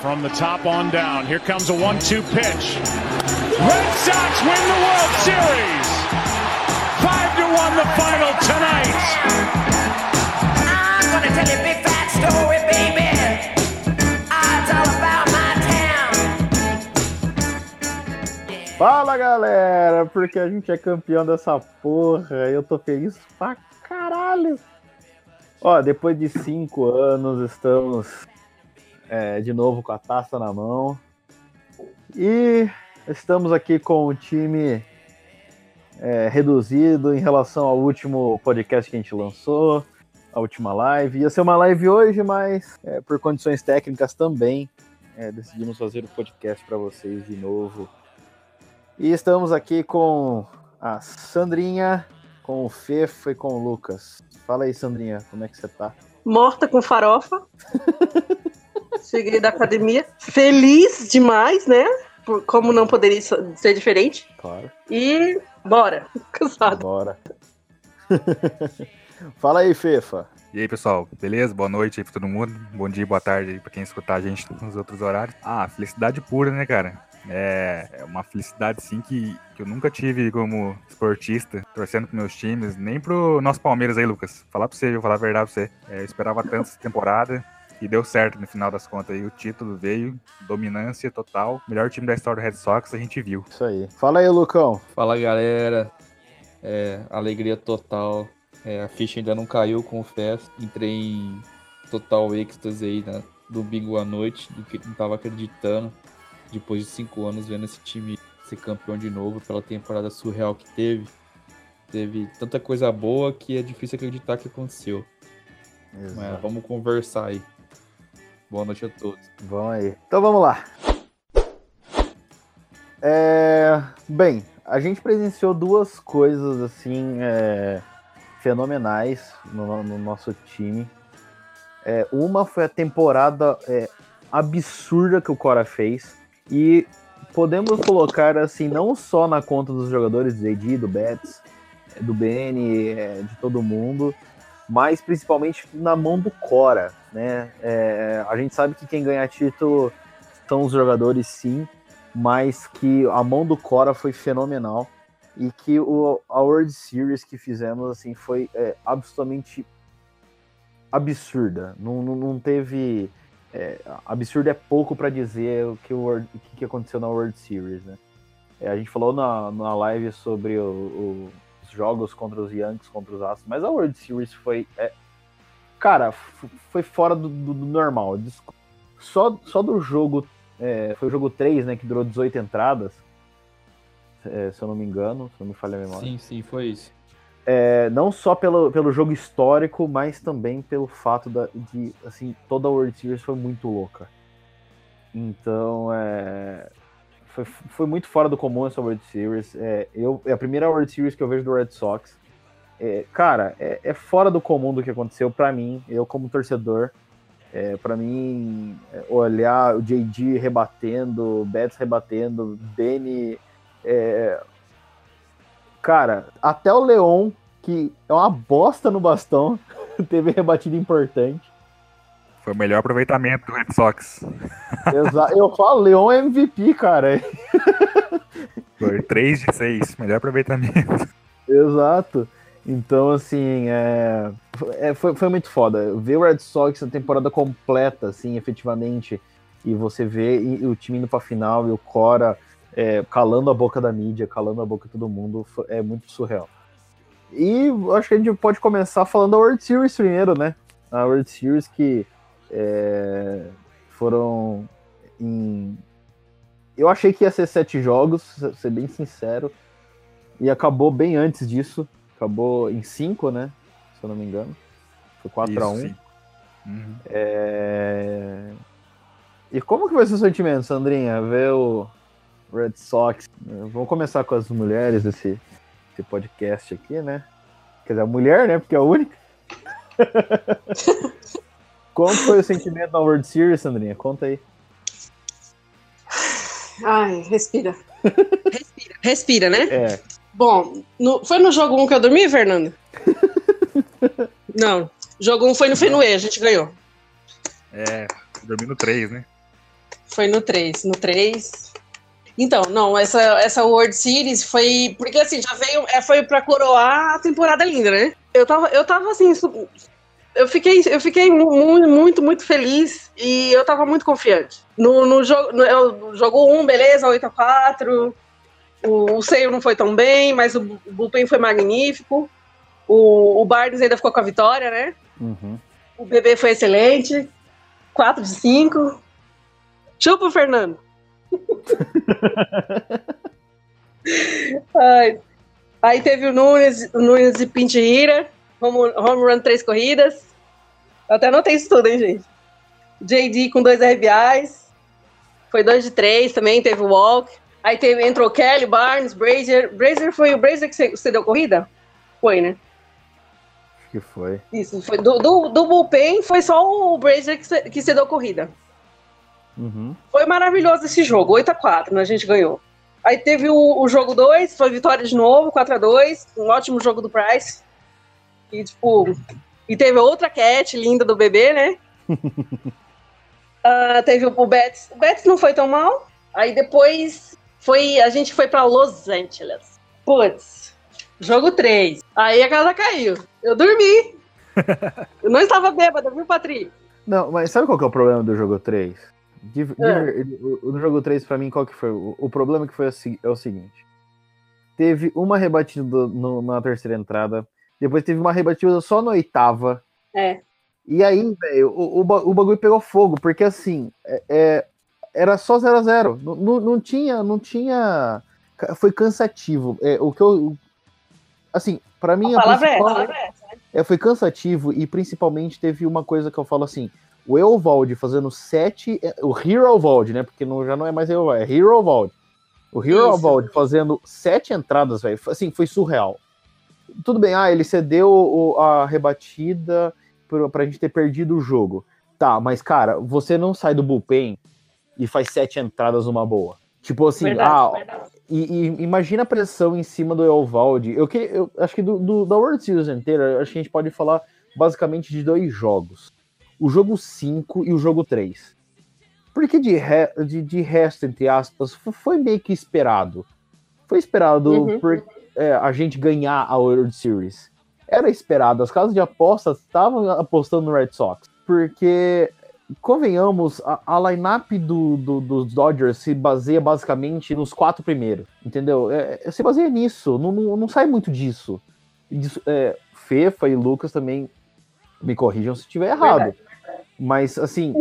From the top on down, here comes a one-two pitch. Red Sox win the World Series. Five to one, the final tonight. I'm gonna tell you a big fat story, baby. It's all about my town. Fala galera, porque a gente é campeão dessa porra, eu tô feliz pra caralho. Ó, depois de cinco anos, estamos é, de novo com a taça na mão. E estamos aqui com o time é, reduzido em relação ao último podcast que a gente lançou, a última live. Ia ser uma live hoje, mas é, por condições técnicas também é, decidimos fazer o podcast para vocês de novo. E estamos aqui com a Sandrinha, com o Fefo e com o Lucas. Fala aí, Sandrinha, como é que você tá? morta com farofa. Cheguei da academia, feliz demais, né? Por- como não poderia ser diferente. Claro. E bora, cansado. Bora. Fala aí, Fefa. E aí, pessoal, beleza? Boa noite aí pra todo mundo. Bom dia, boa tarde aí pra quem escutar a gente nos outros horários. Ah, felicidade pura, né, cara? É, é uma felicidade, sim, que, que eu nunca tive como esportista, torcendo pros meus times, nem pro nosso Palmeiras aí, Lucas. Falar pra você, eu falar a verdade pra você. É, eu esperava tanto essa temporada e deu certo no final das contas aí. O título veio, dominância total. Melhor time da história do Red Sox, a gente viu. Isso aí. Fala aí, Lucão. Fala galera, É, alegria total. É, a ficha ainda não caiu, confesso. Entrei em total êxtase aí na, domingo à noite, do que não tava acreditando. Depois de cinco anos vendo esse time ser campeão de novo pela temporada surreal que teve. Teve tanta coisa boa que é difícil acreditar que aconteceu. Mas vamos conversar aí. Boa noite a todos. Vamos aí. Então vamos lá. É, Bem, a gente presenciou duas coisas assim é, fenomenais no, no nosso time. É, uma foi a temporada é, absurda que o Cora fez. E podemos colocar assim, não só na conta dos jogadores do AD, do Betts, do BN, é, de todo mundo, mas principalmente na mão do Cora, né? É, a gente sabe que quem ganha título são os jogadores, sim, mas que a mão do Cora foi fenomenal e que o, a World Series que fizemos assim foi é, absolutamente absurda. Não, não, não teve é, absurdo é pouco para dizer o que, o, o que aconteceu na World Series, né? É, a gente falou na, na live sobre o- o- os jogos contra os Yankees, contra os Astros, mas a World Series foi, é, cara, foi fora do, do- do normal. Só, só do jogo, é, foi o jogo 3, né, que durou 18 entradas, é, se eu não me engano, se não me falha a memória. Sim, sim, foi isso. É, não só pelo, pelo jogo histórico, mas também pelo fato da, de, assim, toda a World Series foi muito louca. Então, é, foi, foi muito fora do comum essa World Series. É, eu, é a primeira World Series que eu vejo do Red Sox. É, cara, é, é fora do comum do que aconteceu pra mim, eu como torcedor. É, para mim, é, olhar o JD rebatendo, o Betts rebatendo, Benny. é, cara, até o Leon, que é uma bosta no bastão, teve rebatida importante. Foi o melhor aproveitamento do Red Sox. Eu falo, Leon é MVP, cara. Foi 3 de 6, melhor aproveitamento. Exato. Então, assim, é, é, foi, foi muito foda. Ver o Red Sox a temporada completa, assim, efetivamente, e você vê e- o time indo pra final e o Cora é, calando a boca da mídia, calando a boca de todo mundo, é muito surreal. E acho que a gente pode começar falando da World Series primeiro, né? A World Series que é, foram em. Eu achei que ia ser sete jogos, se- ser bem sincero, e acabou bem antes disso. Acabou em cinco, né? Se eu não me engano. Foi 4x1. Isso, sim. Uhum. É... E como que vai ser o sentimento, Sandrinha? Ver o Red Sox. Vamos começar com as mulheres desse, desse podcast aqui, né? Quer dizer, a mulher, né? Porque é a única. como foi o sentimento na World Series, Sandrinha? Conta aí. Ai, respira. Respira, respira, né? É, Bom, no- foi no jogo 1 que eu dormi, Fernando? Não. Jogo 1 foi no Fenway, a gente ganhou. É, Dormi no 3, né? Foi no 3. No 3. Então, não, essa, essa World Series foi. Porque assim, já veio. É, foi pra coroar a temporada linda, né? Eu tava, eu tava assim. Eu fiquei, eu fiquei muito, muito, muito feliz e eu tava muito confiante. No, no jogo, no, no jogo 1, beleza, 8x4. O, o Seio não foi tão bem, mas o, o Bullpen foi magnífico. O, o Barnes ainda ficou com a vitória, né? Uhum. O bebê foi excelente. 4 de 5. Chupa, Fernando. Ai. Aí teve o Nunes, o Nunes e Pincheira. Home, home run, três corridas. Eu até anotei isso tudo, hein, gente? JD com dois RBIs. Foi 2 de 3 também, teve o walk. Aí teve, entrou Kelly, Barnes, Brazier. Brazier foi o Brazier que você- você deu corrida? Foi, né? Acho que foi. Isso, foi do, do, do bullpen foi só o Brazier que, cê- que cedeu corrida. Uhum. Foi maravilhoso esse jogo, 8x4, né? A gente ganhou. Aí teve o, o jogo 2, foi vitória de novo, 4x2, um ótimo jogo do Price. E, tipo, e teve outra cat linda do bebê, né? Ah, teve o, o Betts. O Betts não foi tão mal. Aí depois foi, a gente foi pra Los Angeles. Putz, jogo 3. Aí a casa caiu. Eu dormi. Eu não estava bêbada, viu, Patrick? Não, mas sabe qual que é o problema do jogo 3? De, de É. no jogo 3, pra mim, qual que foi? O, o problema que foi é o seguinte. Teve uma rebatida no- na terceira entrada, depois teve uma rebatida só na oitava. É. E aí, velho, o, o, o bagulho pegou fogo, porque assim, é, é, era só 0 a 0 não, não, não tinha, não tinha. Foi cansativo. É, o que eu. Assim, pra mim. A palavra é a palavra é essa. é, foi cansativo e principalmente teve uma coisa que eu falo assim: o Eovaldi fazendo sete. é, O Hero Eovaldi, né? Porque não, já não é mais Eovaldi, é Hero Eovaldi. O Hero. Eovaldi fazendo sete entradas, velho. Assim, foi surreal. Tudo bem, ah, ele cedeu a rebatida pra gente ter perdido o jogo. Tá, mas cara, você não sai do bullpen e faz sete entradas numa boa. Tipo assim, Verdade, ah, verdade. e, e imagina a pressão em cima do Eovaldi. Eu, que, eu acho que do, do- da World Series inteira, acho que a gente pode falar basicamente de dois jogos. O jogo 5 e o jogo 3. Porque de, re- de, de resto, entre aspas, fo- foi meio que esperado. Foi esperado Uhum. por é, a gente ganhar a World Series. Era esperado. As casas de apostas estavam apostando no Red Sox. Porque, convenhamos, a, a lineup do, do- dos Dodgers se baseia basicamente nos quatro primeiros. Entendeu? É, é, se baseia nisso. Não, não, não sai muito disso. Disso- é, Fefa e Lucas também me corrijam se estiver errado. Verdade. Mas, assim,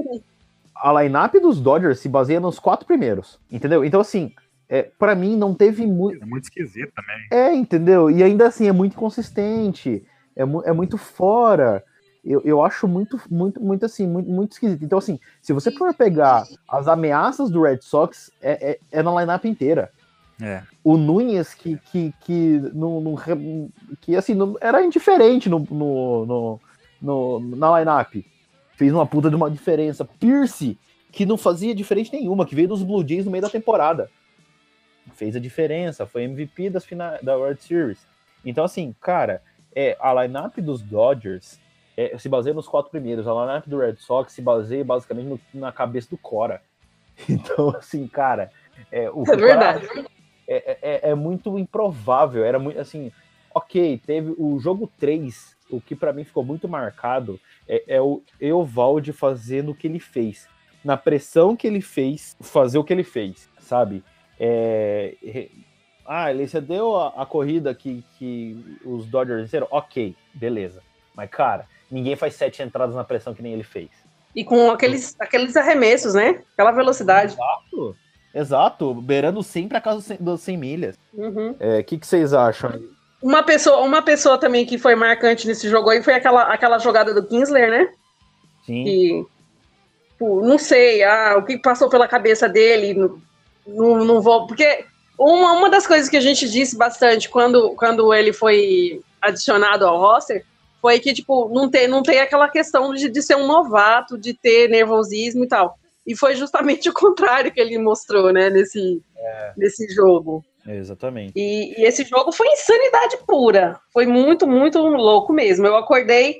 a lineup dos Dodgers se baseia nos quatro primeiros. Entendeu? Então, assim, é, para mim não teve muito. É muito esquisito também. É, entendeu? E ainda assim, é muito inconsistente. É, mu- é muito fora. Eu, eu acho muito, muito, muito assim, muito, muito esquisito. Então, assim, se você for pegar as ameaças do Red Sox, é, é, é na lineup inteira. É. O Nunes, que, que, que, não re- que assim, não, era indiferente no, no, no, no- na lineup. Fez uma puta de uma diferença. Pierce, que não fazia diferença nenhuma, que veio dos Blue Jays no meio da temporada. Fez a diferença, foi MVP das fina da World Series. Então, assim, cara, é, a lineup dos Dodgers é, se baseia nos quatro primeiros. A lineup do Red Sox se baseia basicamente no- na cabeça do Cora. Então, assim, cara, é, o É verdade. é, é- é muito improvável. Era muito assim. Ok, teve o jogo 3, o que pra mim ficou muito marcado é, é o Eovaldi fazendo o que ele fez. Na pressão que ele fez, fazer o que ele fez, sabe? É, ah, ele cedeu a, a corrida que, que os Dodgers venceram? Ok, beleza. Mas, cara, ninguém faz sete entradas na pressão que nem ele fez. E com aqueles, aqueles arremessos, né? Aquela velocidade. Exato. Exato, beirando sempre a casa dos 100 dos 100 milhas. Uhum. O que, que vocês acham? Uma pessoa, uma pessoa também que foi marcante nesse jogo aí foi aquela, aquela jogada do Kinsler, né? Sim. Que, pô, não sei, ah, o que passou pela cabeça dele, não, não, não vou. Porque uma, uma das coisas que a gente disse bastante quando, quando ele foi adicionado ao roster foi que, tipo, não tem, não tem aquela questão de, de ser um novato, de ter nervosismo e tal. E foi justamente o contrário que ele mostrou, né, nesse, nesse jogo. Exatamente. E, e esse jogo foi insanidade pura. Foi muito, muito louco mesmo. Eu acordei,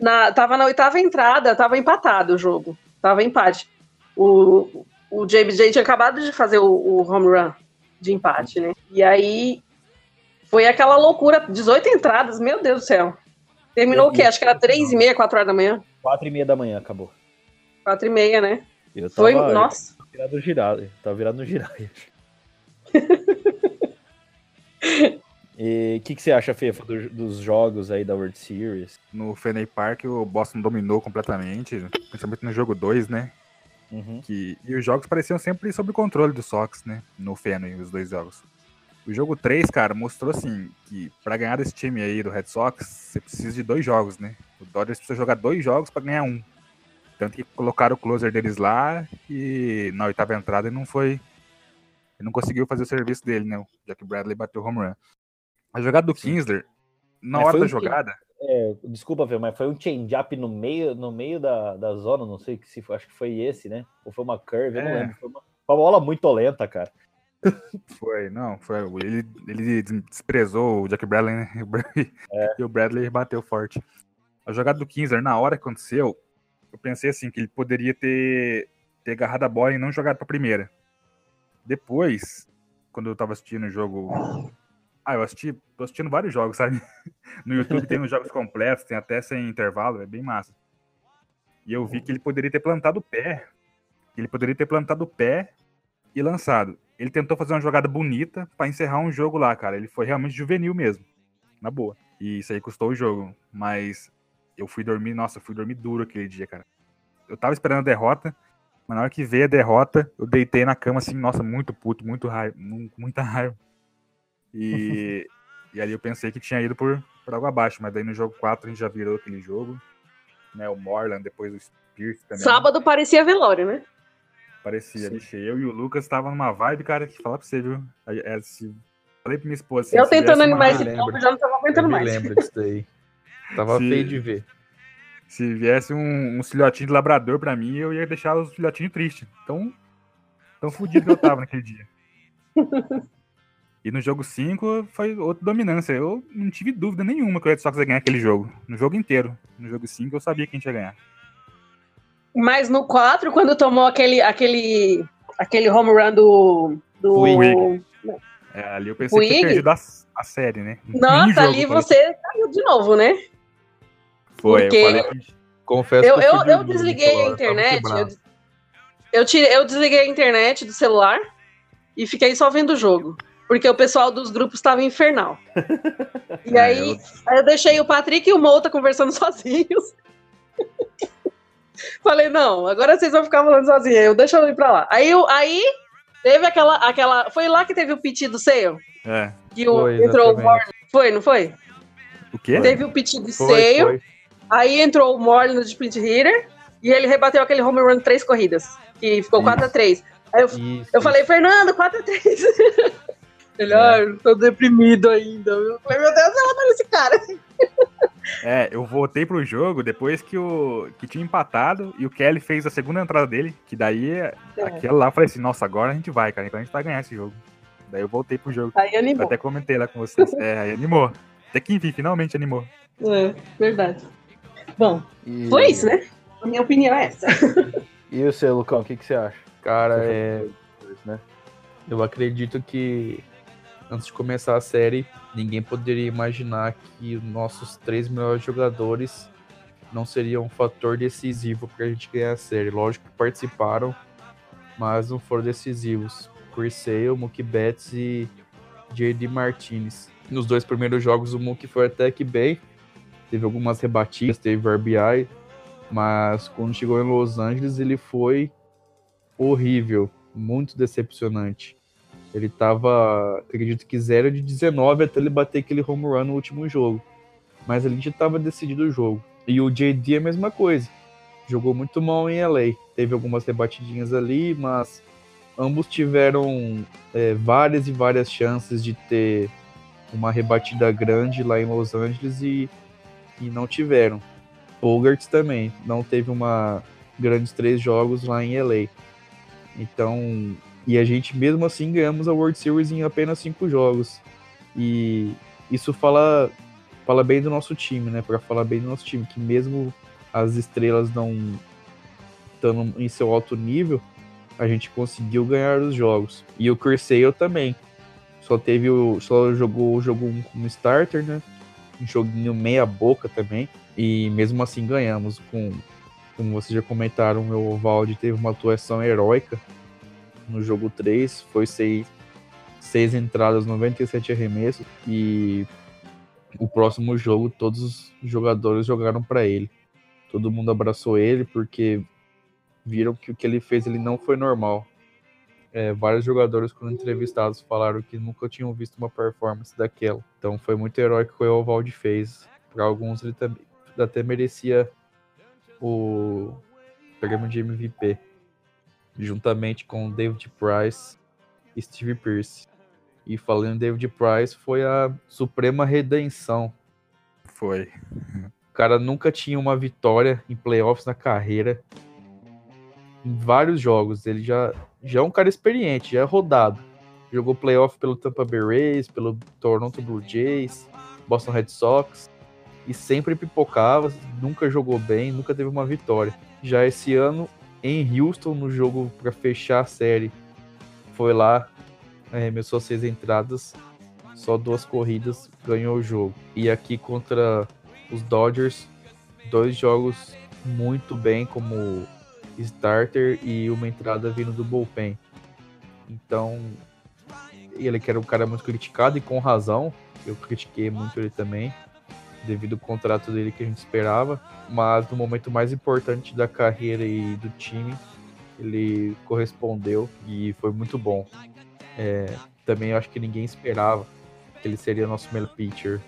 na, tava na oitava entrada, tava empatado o jogo. Tava empate. O, o JBJ tinha acabado de fazer o, o home run de empate, né? E aí foi aquela loucura, 18 entradas, meu Deus do céu. Terminou o quê? Acho que era 3 e meia, 4 horas da manhã. Quatro e meia da manhã acabou. 4 e meia, né? Eu tava, Foi, eu nossa. tava virado no giraia. Tava virado no giraia. E o que, que você acha, Fefa, do- dos jogos aí da World Series? No Fenway Park, o Boston dominou completamente, principalmente no jogo 2, né? Uhum. Que, e os jogos pareciam sempre sob controle do Sox, né? No Fenway, os dois jogos. O jogo 3, cara, mostrou assim que pra ganhar desse time aí do Red Sox, você precisa de dois jogos, né? O Dodgers precisa jogar dois jogos pra ganhar um. Tanto que colocaram o closer deles lá e na oitava entrada ele não foi. Ele não conseguiu fazer o serviço dele, né? O Jack Bradley bateu home run. A jogada do Kinsler, na Mas hora da um que- jogada, É, desculpa, Fefa, mas foi um change-up no meio, no meio da, da zona, não sei que se foi, acho que foi esse, né? Ou foi uma curve, eu não É. lembro. Foi uma, foi uma bola muito lenta, cara. Foi, não, foi. Ele, ele desprezou o Jack Bradley né? E o Bradley- e o Bradley bateu forte. A jogada do Kinsler, na hora que aconteceu, eu pensei assim, que ele poderia ter, ter agarrado a bola e não jogado pra primeira. Depois, quando eu tava assistindo o jogo. Ah, eu assisti, tô assistindo vários jogos, sabe? No YouTube tem os jogos completos, tem até sem intervalo, é bem massa. E eu vi que ele poderia ter plantado o pé. Ele poderia ter plantado o pé e lançado. Ele tentou fazer uma jogada bonita pra encerrar um jogo lá, cara. Ele foi realmente juvenil mesmo. Na boa. E isso aí custou o jogo. Mas eu fui dormir, nossa, eu fui dormir duro aquele dia, cara. Eu tava esperando a derrota, mas na hora que veio a derrota, eu deitei na cama assim, nossa, muito puto, muito raiva, mu- muita raiva. E, e ali eu pensei que tinha ido por, por água abaixo, mas daí no jogo 4 a gente já virou aquele jogo. Né, o Morland, depois o Spears também. Sábado parecia velório, né? Parecia, Sim. bicho. Eu e o Lucas estavam numa vibe, cara, que falar pra você, viu? É, se- Falei pra minha esposa. assim, eu tentando animar esse povo, já não tava Eu aguentando me mais. lembro disso daí. Tava Se- feio de ver. Se viesse um, um filhotinho de labrador pra mim, eu ia deixar os filhotinhos tristes. Tão, tão fudido que eu tava naquele dia. E no jogo 5 foi outra dominância. Eu não tive dúvida nenhuma que o Red Sox ia ganhar aquele jogo. No jogo inteiro. No jogo 5 eu sabia que a gente ia ganhar. Mas no 4, quando tomou aquele, aquele, aquele home run do. do... Puig. É, ali eu pensei que tinha perdido a, a série, né? Nossa, jogo, ali eu você caiu de novo, né? Foi, porque- eu falei que Confesso Eu, que eu, fui eu dormir desliguei naquela a internet. Eu, eu, tirei, eu desliguei a internet do celular e fiquei só vendo o jogo. Porque o pessoal dos grupos estava infernal. E É, aí, eu- aí eu deixei o Patrick e o Mouta conversando sozinhos. Falei, não, agora vocês vão ficar falando sozinhos. Eu deixa eu ir pra lá. Aí, eu- aí teve aquela, aquela. Foi lá que teve o piti do seio? É. Que o, Foi, entrou o. Morley. Foi, não foi? O quê? Teve o piti do Foi, seio. foi. Aí entrou o Morley no split hitter e ele rebateu aquele home run três corridas, que ficou Isso. 4x3. Aí eu, Isso, eu falei, Fernando, 4x3. Ele, ah, eu tô deprimido ainda. Eu falei, meu Deus, ela tá nesse cara. É, eu voltei pro jogo depois que o que tinha empatado e o Kelly fez a segunda entrada dele, que daí É. aquela lá eu falei assim, nossa, agora a gente vai, cara, então a gente vai ganhar esse jogo. Daí eu voltei pro jogo. Aí Eu animou. até comentei lá com vocês. É, aí animou. Até que enfim, finalmente animou. É, verdade. Bom, E, foi isso, né? A minha opinião é essa. E o seu, Lucão, o que, que você acha? Cara, Você é, né? eu acredito que antes de começar a série, ninguém poderia imaginar que os nossos três melhores jogadores não seriam um fator decisivo para a gente ganhar a série. Lógico que participaram, mas não foram decisivos. Chris Sale, Mookie Betts e J.D. Martinez. Nos dois primeiros jogos, o Mookie foi até que bem. Teve algumas rebatidas, teve RBI, mas quando chegou em Los Angeles, ele foi horrível, muito decepcionante. Ele tava, acredito que 0 de 19 até ele bater aquele home run no último jogo. Mas ali já tava decidido o jogo. E o JD é a mesma coisa. Jogou muito mal em LA. Teve algumas rebatidinhas ali, mas ambos tiveram é, várias e várias chances de ter uma rebatida grande lá em Los Angeles e, e não tiveram. Bogarts também não teve uma grandes três jogos lá em LA. Então, e a gente mesmo assim ganhamos a World Series em apenas cinco jogos. E isso fala fala bem do nosso time, né? Para falar bem do nosso time, que mesmo as estrelas não estando em seu alto nível, a gente conseguiu ganhar os jogos. E o Cruzeiro também. Só teve o. Só jogou o jogo 1 como starter, né? Um joguinho meia boca também. E mesmo assim ganhamos com. Como vocês já comentaram, o Valde teve uma atuação heróica no jogo 3. Foi seis, seis entradas, 97 arremessos. E o próximo jogo, todos os jogadores jogaram para ele. Todo mundo abraçou ele porque viram que o que ele fez ele não foi normal. É, vários jogadores, quando entrevistados, falaram que nunca tinham visto uma performance daquela. Então foi muito heróico que o Evaldi fez. Para alguns, ele também até merecia o prêmio de MVP, juntamente com David Price e Steve Pierce. E falando em David Price, foi a suprema redenção. Foi. O cara nunca tinha uma vitória em playoffs na carreira em vários jogos. Ele já, já é um cara experiente, já é rodado. Jogou playoff pelo Tampa Bay Rays, pelo Toronto Blue Jays, Boston Red Sox e sempre pipocava, nunca jogou bem, nunca teve uma vitória. Já esse ano em Houston no jogo para fechar a série, foi lá, arremessou seis entradas, só duas corridas, ganhou o jogo. E aqui contra os Dodgers, dois jogos muito bem como starter e uma entrada vindo do bullpen. Então, ele que era um cara muito criticado e com razão, eu critiquei muito ele também, devido ao contrato dele que a gente esperava, mas no momento mais importante da carreira e do time, ele correspondeu e foi muito bom. É, também acho que ninguém esperava que ele seria nosso melhor pitcher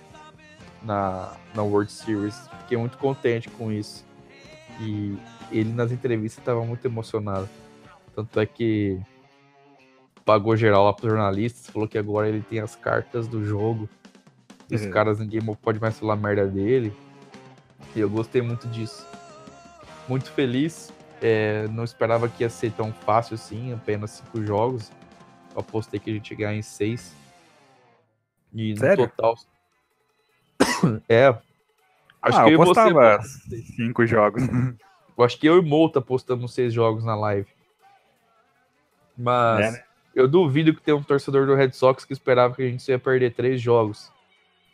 na, na World Series. Fiquei muito contente com isso. E ele nas entrevistas estava muito emocionado. Tanto é que pagou geral lá para jornalistas, falou que agora ele tem as cartas do jogo. Os Uhum. caras, ninguém pode mais falar merda dele. E eu gostei muito disso. Muito feliz. É, não esperava que ia ser tão fácil assim, apenas cinco jogos. Eu apostei que a gente ia ganhar em seis. E no Sério? total. é. Acho ah, que eu e você, cinco jogos. eu acho que eu e Mouta postamos seis jogos na live. Mas É, né? eu duvido que tenha um torcedor do Red Sox que esperava que a gente ia perder três jogos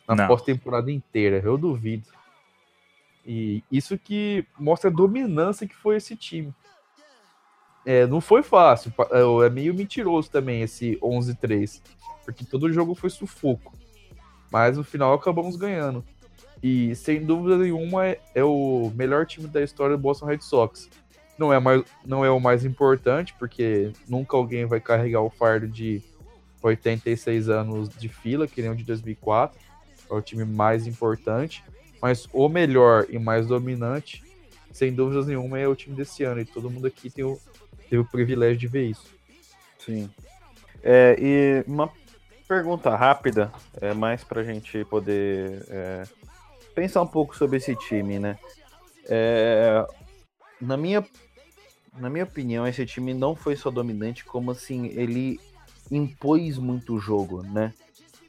na pós-temporada inteira. Eu duvido. E isso que mostra a dominância que foi esse time. É, não foi fácil. é, É meio mentiroso também esse 11-3. Porque todo jogo foi sufoco. Mas no final acabamos ganhando. E sem dúvida nenhuma é, é o melhor time da história do Boston Red Sox. Não é, mais, não é o mais importante, porque nunca alguém vai carregar o fardo de 86 anos de fila, que nem o de 2004. É o time mais importante. Mas o melhor e mais dominante, sem dúvidas nenhuma, é o time desse ano. E todo mundo aqui tem o, teve o privilégio de ver isso. Sim. É, e uma pergunta rápida, é mais pra gente poder é, pensar um pouco sobre esse time, né? É, na, minha, na minha opinião, esse time não foi só dominante, como assim, ele impôs muito o jogo, né?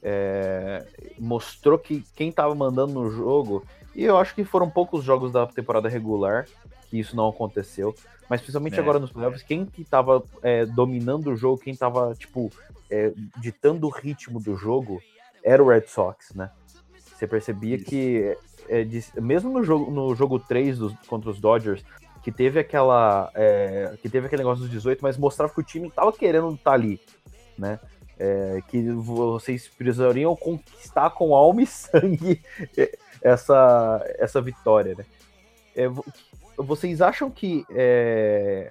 É, mostrou que quem tava mandando no jogo, e eu acho que foram poucos jogos da temporada regular que isso não aconteceu, mas principalmente É. agora nos playoffs, quem que tava é, dominando o jogo, quem tava, tipo, é, ditando o ritmo do jogo, era o Red Sox, né? Você percebia Isso. que, é, de- mesmo no jogo, no jogo 3 dos- contra os Dodgers, que teve aquela. é, que teve aquele negócio dos 18, mas mostrava que o time tava querendo estar ali, né? É, que vocês precisariam conquistar com alma e sangue essa, essa vitória, né? É, vo- vocês acham que é,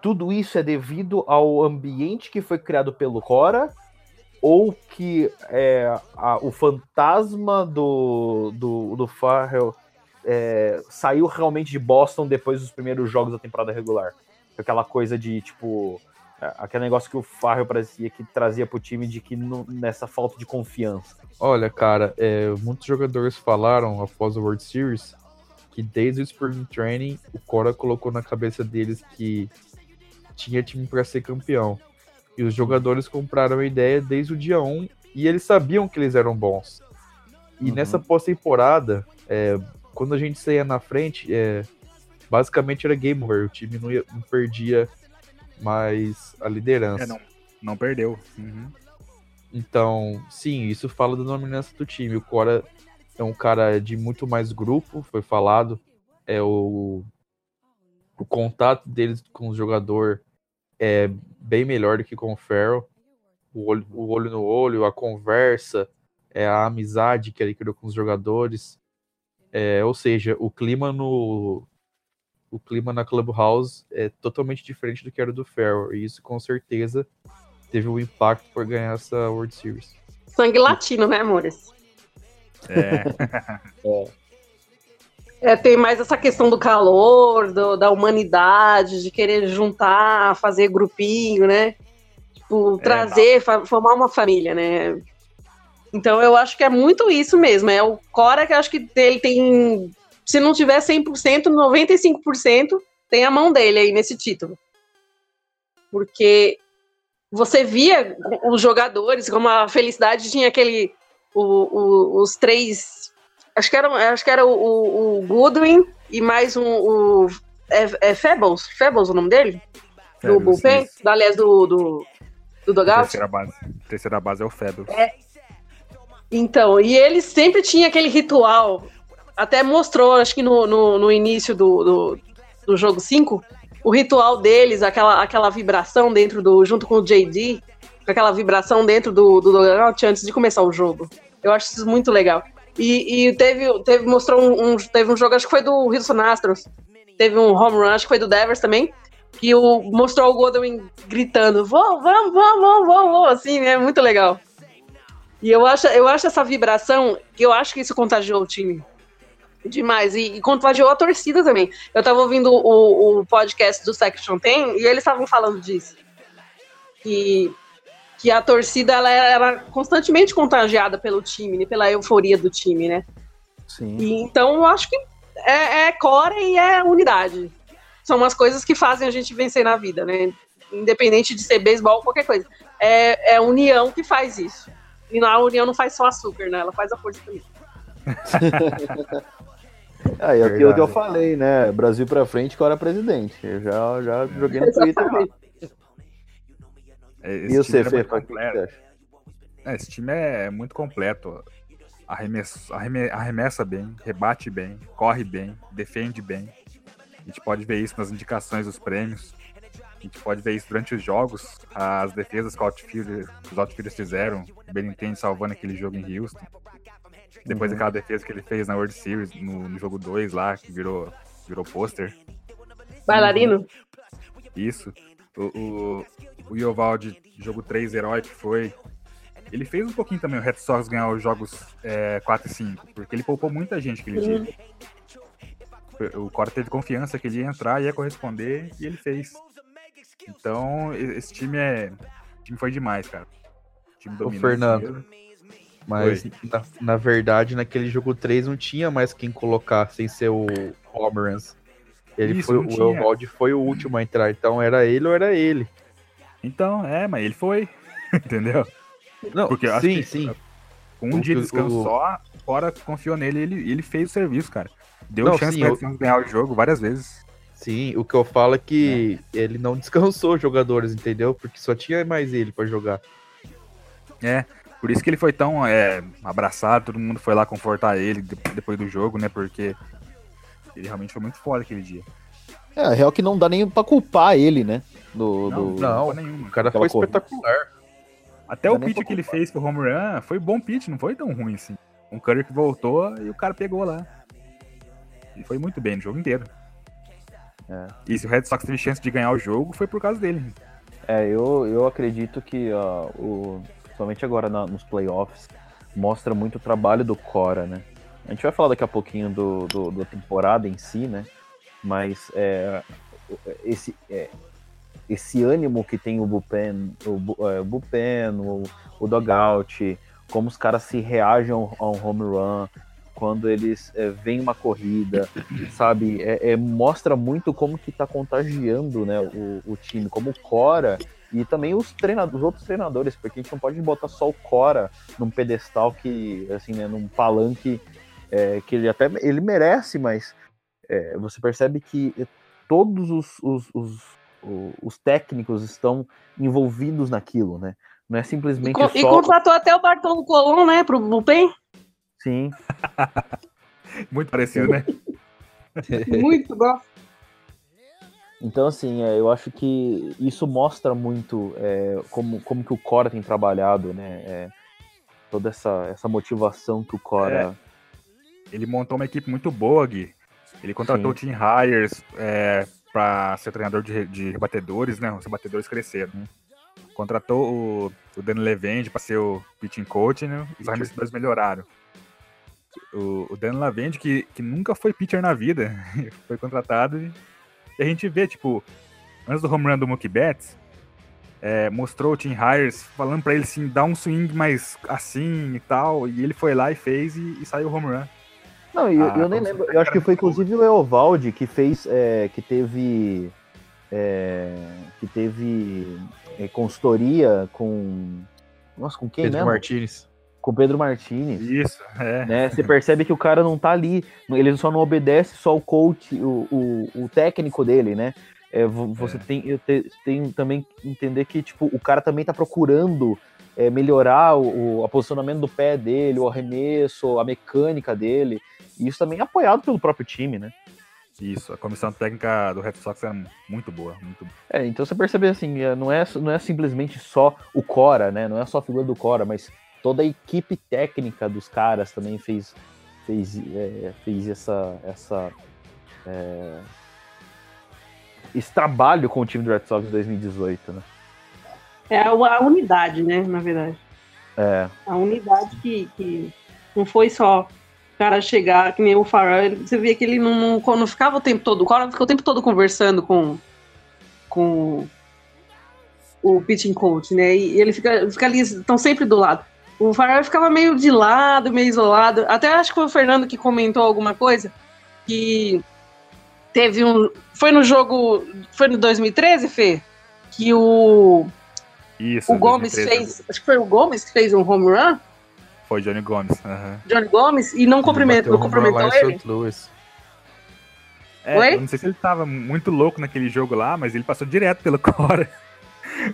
tudo isso é devido ao ambiente que foi criado pelo Cora? Ou que é, a- o fantasma do, do, do Farrell é, saiu realmente de Boston depois dos primeiros jogos da temporada regular? Aquela coisa de, tipo, aquele negócio que o Farrell parecia que trazia pro time de que não- nessa falta de confiança. Olha, cara, é, muitos jogadores falaram após a World Series que desde o Spring Training o Cora colocou na cabeça deles que tinha time para ser campeão. E os jogadores compraram a ideia desde o dia 1 e eles sabiam que eles eram bons. E Uhum. nessa pós-temporada, é, quando a gente saía na frente, é, basicamente era game over. O time não, ia- não perdia mais a liderança. É, não, não perdeu. Uhum. Então, sim, isso fala da dominância do time. O Cora é um cara de muito mais grupo, foi falado. É o, o contato deles com o jogador é bem melhor do que com o Farrell. O olho, o olho no olho, a conversa, é a amizade que ele criou com os jogadores. É, ou seja, o clima no o clima na Clubhouse é totalmente diferente do que era do Farrell. E isso com certeza teve um impacto por ganhar essa World Series. Sangue latino, né, amores? É, É, tem mais essa questão do calor, do- da humanidade, de querer juntar, fazer grupinho, né? Tipo, trazer, fa- formar uma família, né? Então eu acho que é muito isso mesmo. É o Cora que eu acho que ele tem. Se não tiver 100%, 95% tem a mão dele aí nesse título. Porque você via os jogadores, como a felicidade tinha aquele. o- o- os três Acho que era, acho que era o, o- Goodwin e mais um. O, é, é Fables? Fables o nome dele? Do Bullpen? aliás, do, do, do Dogout? terceira base. Terceira base é o Febo. Então, e ele sempre tinha aquele ritual. Até mostrou, acho que no, no, no início do, do, do jogo 5, o ritual deles, aquela, aquela vibração dentro do. junto com o JD, aquela vibração dentro do, do Dogout antes de começar o jogo. Eu acho isso muito legal. E, e teve, teve, mostrou um, um- teve um jogo, acho que foi do Houston Astros. Teve um home run, acho que foi do Devers também. Que o, mostrou o Godwin gritando: vamos, vamos, vamos, vamos, vamos, assim, é muito legal. E eu acho, eu acho essa vibração, eu acho que isso contagiou o time. Demais. E, e contagiou a torcida também. Eu tava ouvindo o, o podcast do Section 10 e eles estavam falando disso. Que, que a torcida ela era constantemente contagiada pelo time, né, pela euforia do time, né? Sim. E, então eu acho que é, é core e é unidade. São umas coisas que fazem a gente vencer na vida, né? Independente de ser beisebol ou qualquer coisa. É, é a união que faz isso. E a união não faz só açúcar, né? Ela faz a força também. Aí, é aquilo que eu falei, né? Brasil pra frente, Cora presidente. Eu já, já joguei no Twitter. É, E Esse o é CF, muito o que completo. acha? É, esse time é muito completo. Arremesso, arreme- arremessa bem, rebate bem, corre bem, defende bem. A gente pode ver isso nas indicações dos prêmios. A gente pode ver isso durante os jogos, as defesas que o outfielder- os outfielders fizeram. O Benintendi salvando aquele jogo em Houston. Depois Uhum. daquela defesa que ele fez na World Series, no, no jogo 2 lá, que virou, virou pôster. Bailarino? Isso. O, o, o Iovaldi, jogo 3 herói que foi. Ele fez um pouquinho também o Red Sox ganhar os jogos é, 4 e 5, porque ele poupou muita gente aquele Uhum. dia. O Cora teve confiança que ele ia entrar, ia corresponder, e ele fez. Então, esse time é. O time foi demais, cara. O time dominou Fernando. mesmo. Mas, na, na verdade, naquele jogo 3 não tinha mais quem colocar sem ser o Homerans. Ele Isso, foi, o. Evaldi foi o último a entrar, então era ele ou era ele. Então, é, mas ele foi. Entendeu? Não, Porque eu acho sim, que- sim. Com um O dia de descanso o- só, o Cora confiou nele ele, ele fez o serviço, cara. Deu Não, chance sim, pra eu- ganhar o jogo várias vezes. Sim, o que eu falo é que ele não descansou os jogadores, entendeu? Porque só tinha mais ele pra jogar. É, por isso que ele foi tão é, abraçado, todo mundo foi lá confortar ele de- depois do jogo, né? Porque ele realmente foi muito foda aquele dia. É, a real que não dá nem pra culpar ele, né? Do, Não, do... não. nenhuma. O cara foi corrida. espetacular. Até Não o pitch que ele fez pro home run foi bom pitch, não foi tão ruim assim. Um Curry que voltou e o cara pegou lá. E foi muito bem no jogo inteiro. É. E se o Red Sox teve chance de ganhar o jogo, foi por causa dele. É, eu, eu acredito que, ó, o, principalmente agora na- nos playoffs, mostra muito o trabalho do Cora, né? A gente vai falar daqui a pouquinho do, do- da temporada em si, né? Mas é, esse, é, esse ânimo que tem o Bullpen, o, é, o Bullpen, o, o Dogout, como os caras se reagem ao, ao home run, quando eles é, veem uma corrida, sabe? É, é, mostra muito como que tá contagiando né, o, o time, como o Cora e também os, treinadores, os outros treinadores, porque a gente não pode botar só o Cora num pedestal que, assim, né, num palanque é, que ele até ele merece, mas é, você percebe que todos os, os, os, os técnicos estão envolvidos naquilo, né? Não é E, simplesmente e só. contratou até o Bartolo Colon, né, pro Bullpen. Sim, Muito parecido, né? Muito bom. Então, assim, é, eu acho que isso mostra muito é, como, como que o Cora tem trabalhado, né? É, toda essa, essa motivação que o Cora. Ele montou uma equipe muito boa, Gui. Ele contratou Sim. o Tim Hires é, para ser treinador de, de rebatedores, né? Os rebatedores cresceram. Contratou o, o Dan Levende para ser o pitching coach, né? Os arremessadores melhoraram. O, o Dan Levende, que, que nunca foi pitcher na vida, foi contratado e a gente vê, tipo, antes do home run do Mookie Betts, é, mostrou o Tim Hires falando pra ele assim, dar um swing mais assim e tal, e ele foi lá e fez e, e saiu o home run. Não, eu, Ah, eu nem lembro. Eu acho que foi inclusive o Eovaldi que fez. é, que teve. é, que teve é, consultoria com. Nossa, com quem Pedro mesmo? Com Pedro Martinez. Isso, é. né? Você percebe que o cara não tá ali, ele só não obedece só o coach, o, o, o técnico dele, né? É, vo- você É. tem, eu te- tem também que entender que tipo, o cara também tá procurando é, melhorar o, o posicionamento do pé dele, o arremesso, a mecânica dele. E isso também é apoiado pelo próprio time, né? Isso, a comissão técnica do Red Sox era muito boa, muito boa. É, então você percebe assim, é, não é, não é simplesmente só o Cora, né? Não é só a figura do Cora, mas toda a equipe técnica dos caras também fez, fez, é, fez essa, essa é, esse trabalho com o time do Red Sox em 2018, né? É a, unidade, né, na verdade. É, A unidade que, que não foi só o cara chegar, que nem o Farrell, você via que ele não, não, não ficava o tempo todo, o cara ficou o tempo todo conversando com, com o pitching coach, né? E ele fica, fica ali, estão sempre do lado. O Farrell ficava meio de lado, meio isolado. Até acho que foi o Fernando que comentou alguma coisa que teve um. Foi no jogo. Foi no 2013, Fê? Que o, Isso. o Gomes 2013, fez. Acho que foi o Gomes que fez um home run. Foi Johnny Gomes. aham. Johnny Gomes e não, cumprimentou, não um cumprimentou ele. St. Louis. É, Oi? eu não sei se ele tava muito louco naquele jogo lá, mas ele passou direto pelo Cora.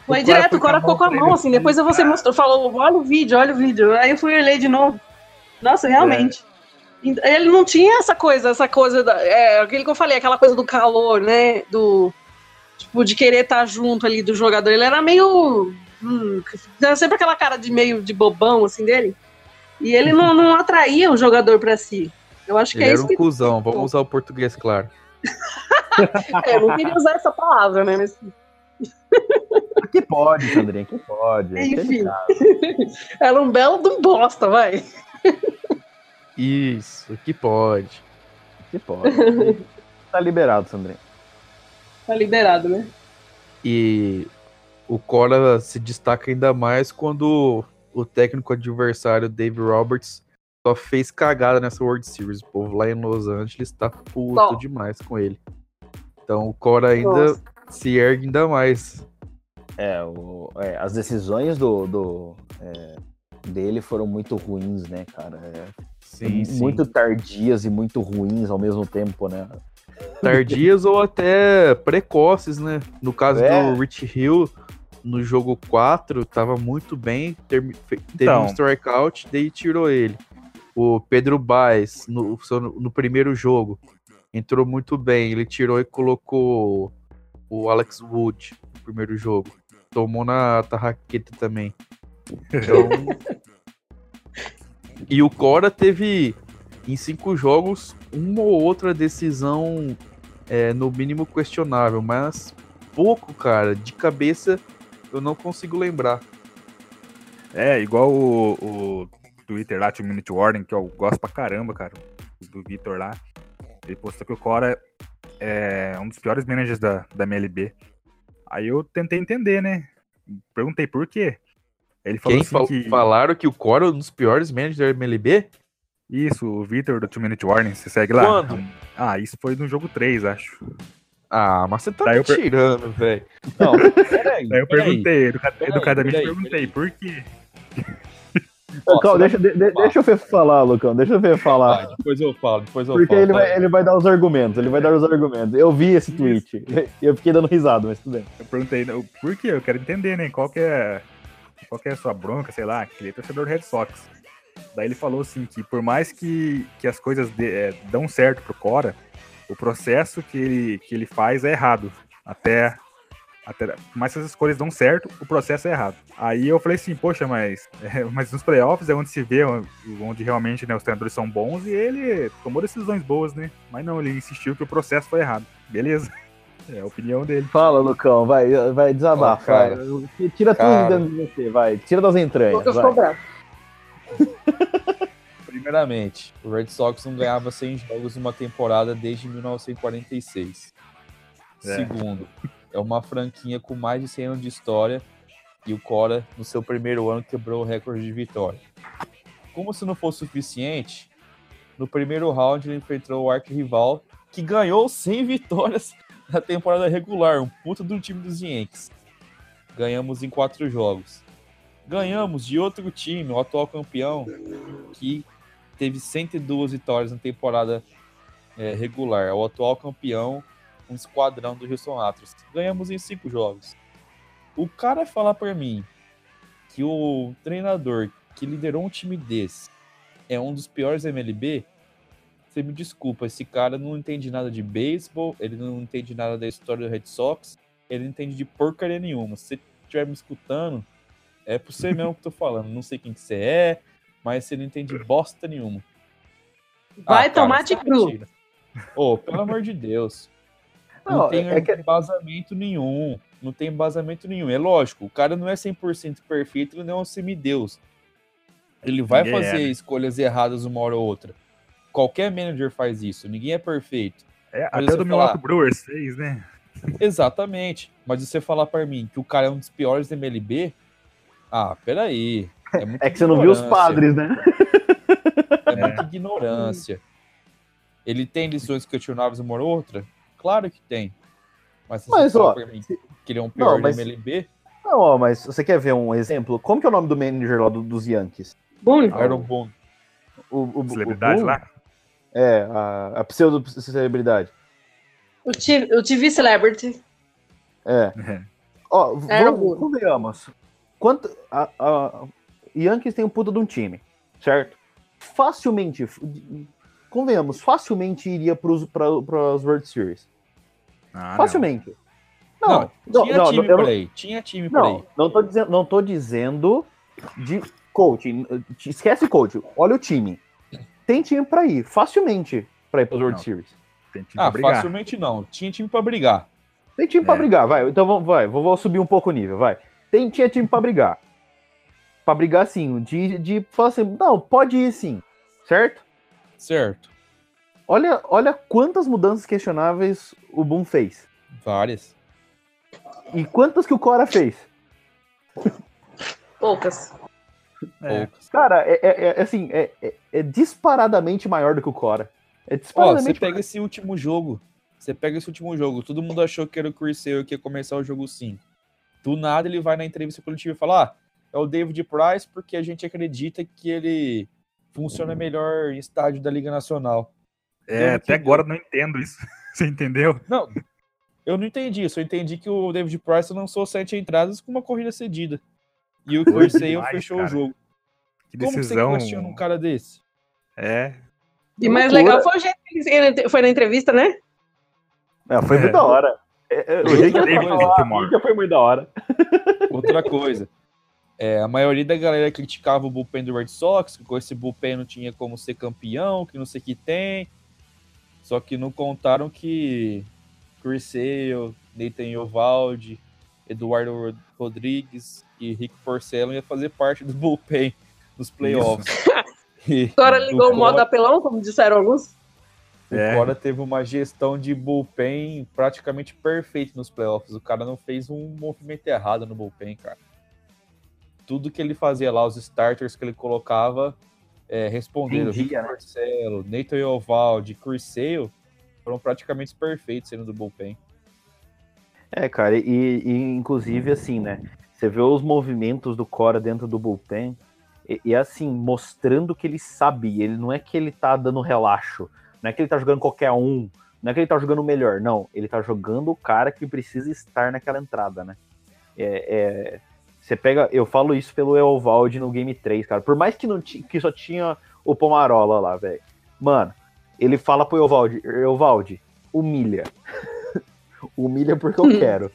Foi O direto, o cara ficou com a mão assim. Depois você mostrou, falou: olha o vídeo, olha o vídeo. Aí eu fui ler de novo. Nossa, realmente. Ele não tinha essa coisa, essa coisa. Da, é aquilo que eu falei, aquela coisa do calor, né? Do. Tipo, de querer estar junto ali do jogador. Ele era meio. Hum, era sempre aquela cara de meio de bobão, assim, dele. E ele não, não atraía o jogador pra si. Eu acho que Ele é era isso um que. cuzão, vamos usar o português, claro. É, eu não queria usar essa palavra, né? Mas, que pode, Sandrinha, que pode. é enfim. delicado, Era um belo de um bosta, vai. Isso, que pode. que pode. tá liberado, Sandrinha. Tá liberado, né? E o Cora se destaca ainda mais quando o técnico adversário, Dave Roberts, só fez cagada nessa World Series. O povo lá em Los Angeles tá puto Bom. demais com ele. Então o Cora ainda Nossa. Se ergue ainda mais. É, o- é, as decisões do, do, é, dele foram muito ruins, né, cara? É, Sim, sim. muito tardias e muito ruins ao mesmo tempo, né? tardias ou até precoces, né? No caso É. do Rich Hill, no jogo 4, tava muito bem, teve Então. um strikeout, daí tirou ele. O Pedro Baez, no, no primeiro jogo, entrou muito bem, ele tirou e colocou o Alex Wood no primeiro jogo. Tomou na tarraqueta também. Então... e o Cora teve, em cinco jogos, uma ou outra decisão é, no mínimo questionável, mas pouco, cara. De cabeça eu não consigo lembrar. É, igual o, o Twitter lá, Two Minute Warning, que eu gosto pra caramba, cara, do Vitor lá. Ele postou que o Cora é um dos piores managers da, da MLB. Aí eu tentei entender, né? Perguntei por quê. Ele falou Quem assim fal- que... falaram que o Cora é um dos piores managers da MLB? Isso, o Vitor do Two Minute Warning, você segue lá? Quando? Ah, isso foi no jogo 3, acho. Ah, mas você tá Daí me per- tirando, velho. Não, peraí. Aí eu peraí. perguntei, educa- Peraí, educadamente peraí, perguntei, peraí. por quê? Lucão, deixa, de- de- deixa eu ver falar, Lucão. Deixa eu ver falar. Vai, depois eu falo, depois eu Porque falo. ele tá? vai, ele vai dar os argumentos, ele vai dar os argumentos. Eu vi esse tweet. E eu fiquei dando risada, mas tudo bem. Eu perguntei, o- por quê? Eu quero entender, né? Qual que é, qual que é a sua bronca, sei lá, que ele é torcedor do Red Sox. Daí ele falou assim que por mais que, que as coisas dê- é, dão certo pro Cora, o processo que ele, que ele faz é errado. Até, até mais que as escolhas dão certo, o processo é errado. Aí eu falei assim, poxa, mas, é, mas nos playoffs é onde se vê, onde realmente né, os treinadores são bons e ele tomou decisões boas, né? Mas não, ele insistiu que o processo foi errado. Beleza. É a opinião dele. Fala, Lucão, vai, vai desabafa. Ó, cara. vai. Tira tudo Cara. dentro de você, vai. Tira das entranhas. Lucas vai. Primeiramente, o Red Sox não ganhava 100 jogos numa temporada desde 1946. É. Segundo, é uma franquia com mais de 100 anos de história e o Cora, no seu primeiro ano, quebrou o recorde de vitória. Como se não fosse suficiente, no primeiro round ele enfrentou o arquirrival que ganhou 100 vitórias na temporada regular, um puta do time dos Yankees. Ganhamos em quatro jogos. Ganhamos de outro time, o atual campeão, que teve 102 vitórias na temporada é, regular. É o atual campeão, um esquadrão do Houston Astros. Ganhamos em cinco jogos. O cara falar pra mim que o treinador que liderou um time desse é um dos piores MLB, você me desculpa, esse cara não entende nada de beisebol, ele não entende nada da história do Red Sox, ele não entende de porcaria nenhuma. Se você estiver me escutando, é por você mesmo que eu tô falando. Não sei quem que você é, mas você não entende bosta nenhuma. Vai Ah, tomar de é cru. mentira. Ô, pelo amor de Deus. Não, Não, tem é que- embasamento nenhum. Não tem embasamento nenhum. É lógico, o cara não é 100% perfeito, ele não é um semideus. Ele vai Ninguém é, fazer né? escolhas erradas uma hora ou outra. Qualquer manager faz isso. Ninguém é perfeito. É, Mas até do falar- Milwaukee Brewers fez, né? Exatamente. Mas se você falar pra mim que o cara é um dos piores da MLB, ah, peraí. É, É que você não viu os padres, né? É muita ignorância. Ele tem lições questionáveis uma ou outra? Claro que tem. Mas se Mas, você falar ó, pra mim que ele é um pior Não, mas- MLB, Não, ó, mas você quer ver um exemplo? Como que é o nome do manager lá do- dos Yankees? Boone. Iron Bone. O, o, Celebridade o- lá. É, a, a pseudo-celebridade. O, o TV Celebrity. É. Ó, Era vamos, convenhamos. Quanto, a, a, Yankees tem um puta de um time, certo? Facilmente, convenhamos, facilmente iria para as World Series. Ah, não. facilmente. Não, Não, não, tinha não, time por não- aí. Tinha time por aí. Não, não tô dizendo, não tô dizendo de coaching. Esquece coach. Olha o time. Tem time pra ir, facilmente, pra ir para World Não. Series. Tem time Ah, facilmente não. Tinha time pra brigar. Tem time pra É. brigar, vai. Então vamos, vai, vou, vou subir um pouco o nível, vai. Tem, tinha time pra brigar. Pra brigar sim, de, de falar assim, não, pode ir sim, certo? Certo. Olha, olha quantas mudanças questionáveis o Boom fez. Várias. E quantas que o Cora fez. Poucas. É. Poucas. Cara, é, é- é, assim, é, é- é disparadamente maior do que o Cora. É Ó, você disparadamente pega esse último jogo. Você pega esse último jogo. Todo mundo achou que era o Chris Sale que ia começar o jogo 5. Do nada ele vai na entrevista coletiva e fala: Ah, é o David Price porque a gente acredita que ele funciona melhor em estádio da Liga Nacional. É, até agora eu não entendo isso. Você entendeu? Não, eu não entendi isso. Eu entendi que o David Price lançou sete entradas com uma corrida cedida. E o Chris Sale fechou cara. o jogo. Que Como que você decisão. questiona um cara desse? É. E mais legal foi o jeito que ele foi na entrevista, né? É, foi É. muito da hora. É, é, o jeito que ele David falou, foi muito da hora. Outra coisa. É, a maioria da galera criticava o bullpen do Red Sox, que com esse bullpen não tinha como ser campeão, que não sei o que tem. Só que não contaram que Chris Sale, Nathan Eovaldi, Eduardo Rod- Rodrigues e Rick Porcello ia fazer parte do bullpen nos playoffs. Agora ligou o modo apelão, como disseram alguns. o É. Cora teve uma gestão de bullpen praticamente perfeita nos playoffs. O cara não fez um movimento errado no bullpen, cara. Tudo que ele fazia lá, os starters que ele colocava, é, responderam. Rick né? Porcello, Nathan Sale, foram praticamente perfeitos sendo do bullpen. É, cara, e, e inclusive assim, né? Você vê os movimentos do Cora dentro do bullpen, E, e assim, mostrando que ele sabe. Ele não é que ele tá dando relaxo. Não é que ele tá jogando qualquer um. Não é que ele tá jogando o melhor. Não. Ele tá jogando o cara que precisa estar naquela entrada, né? É, é, você pega. Eu falo isso pelo Eovaldi no Game 3, cara. Por mais que, não ti- que só tinha o Pomarola lá, velho. Mano, ele fala pro Eovaldi, Eovaldi, humilha. humilha porque eu quero.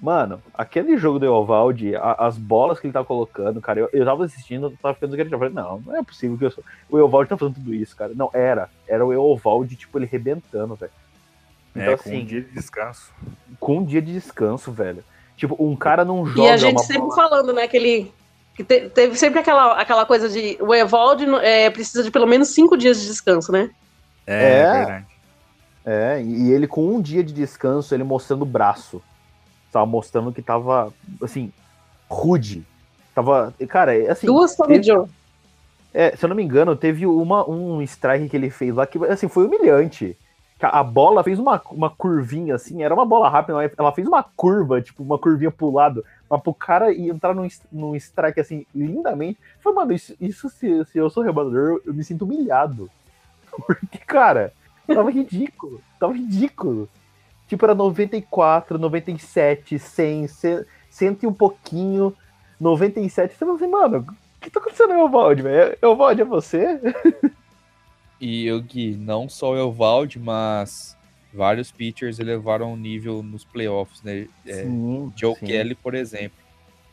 Mano, aquele jogo do Eovaldi, a- as bolas que ele tá colocando, cara, eu, eu tava assistindo, eu tava ficando que ele já falei, não, não é possível que eu sou. O Eovaldi tá fazendo tudo isso, cara. Não, era. Era o Eovaldi, tipo, ele rebentando, velho. Então, é, com assim, um dia de descanso. com um dia de descanso, velho. Tipo, um cara não joga E a gente uma sempre bola- falando, né, que ele. Que te- teve sempre aquela, aquela coisa de. O Evaldi é, precisa de pelo menos cinco dias de descanso, né? É, É. verdade. É, e ele com um dia de descanso, ele mostrando o braço. Tava mostrando que tava, assim, rude. Tava, cara, é assim, Duas Tommy teve- Joe. é, se eu não me engano, teve uma, um strike que ele fez lá que, assim, foi humilhante. A bola fez uma, uma curvinha, assim, era uma bola rápida, ela fez uma curva, tipo, uma curvinha pro lado, mas pro cara entrar num, num strike, assim, lindamente. Foi, mano, isso, isso se, se eu sou rebador, eu, eu me sinto humilhado. Porque, cara, tava ridículo, tava ridículo. Tipo, era 94, 97, 100, 100, 100 e um pouquinho, 97. Você fala assim, mano, o que tá acontecendo, Evaldi, velho? Evaldi, é você? E eu, Gui, não só o Evaldi, mas vários pitchers elevaram o nível nos playoffs, né? É, Sim, Joe sim. Kelly, por exemplo.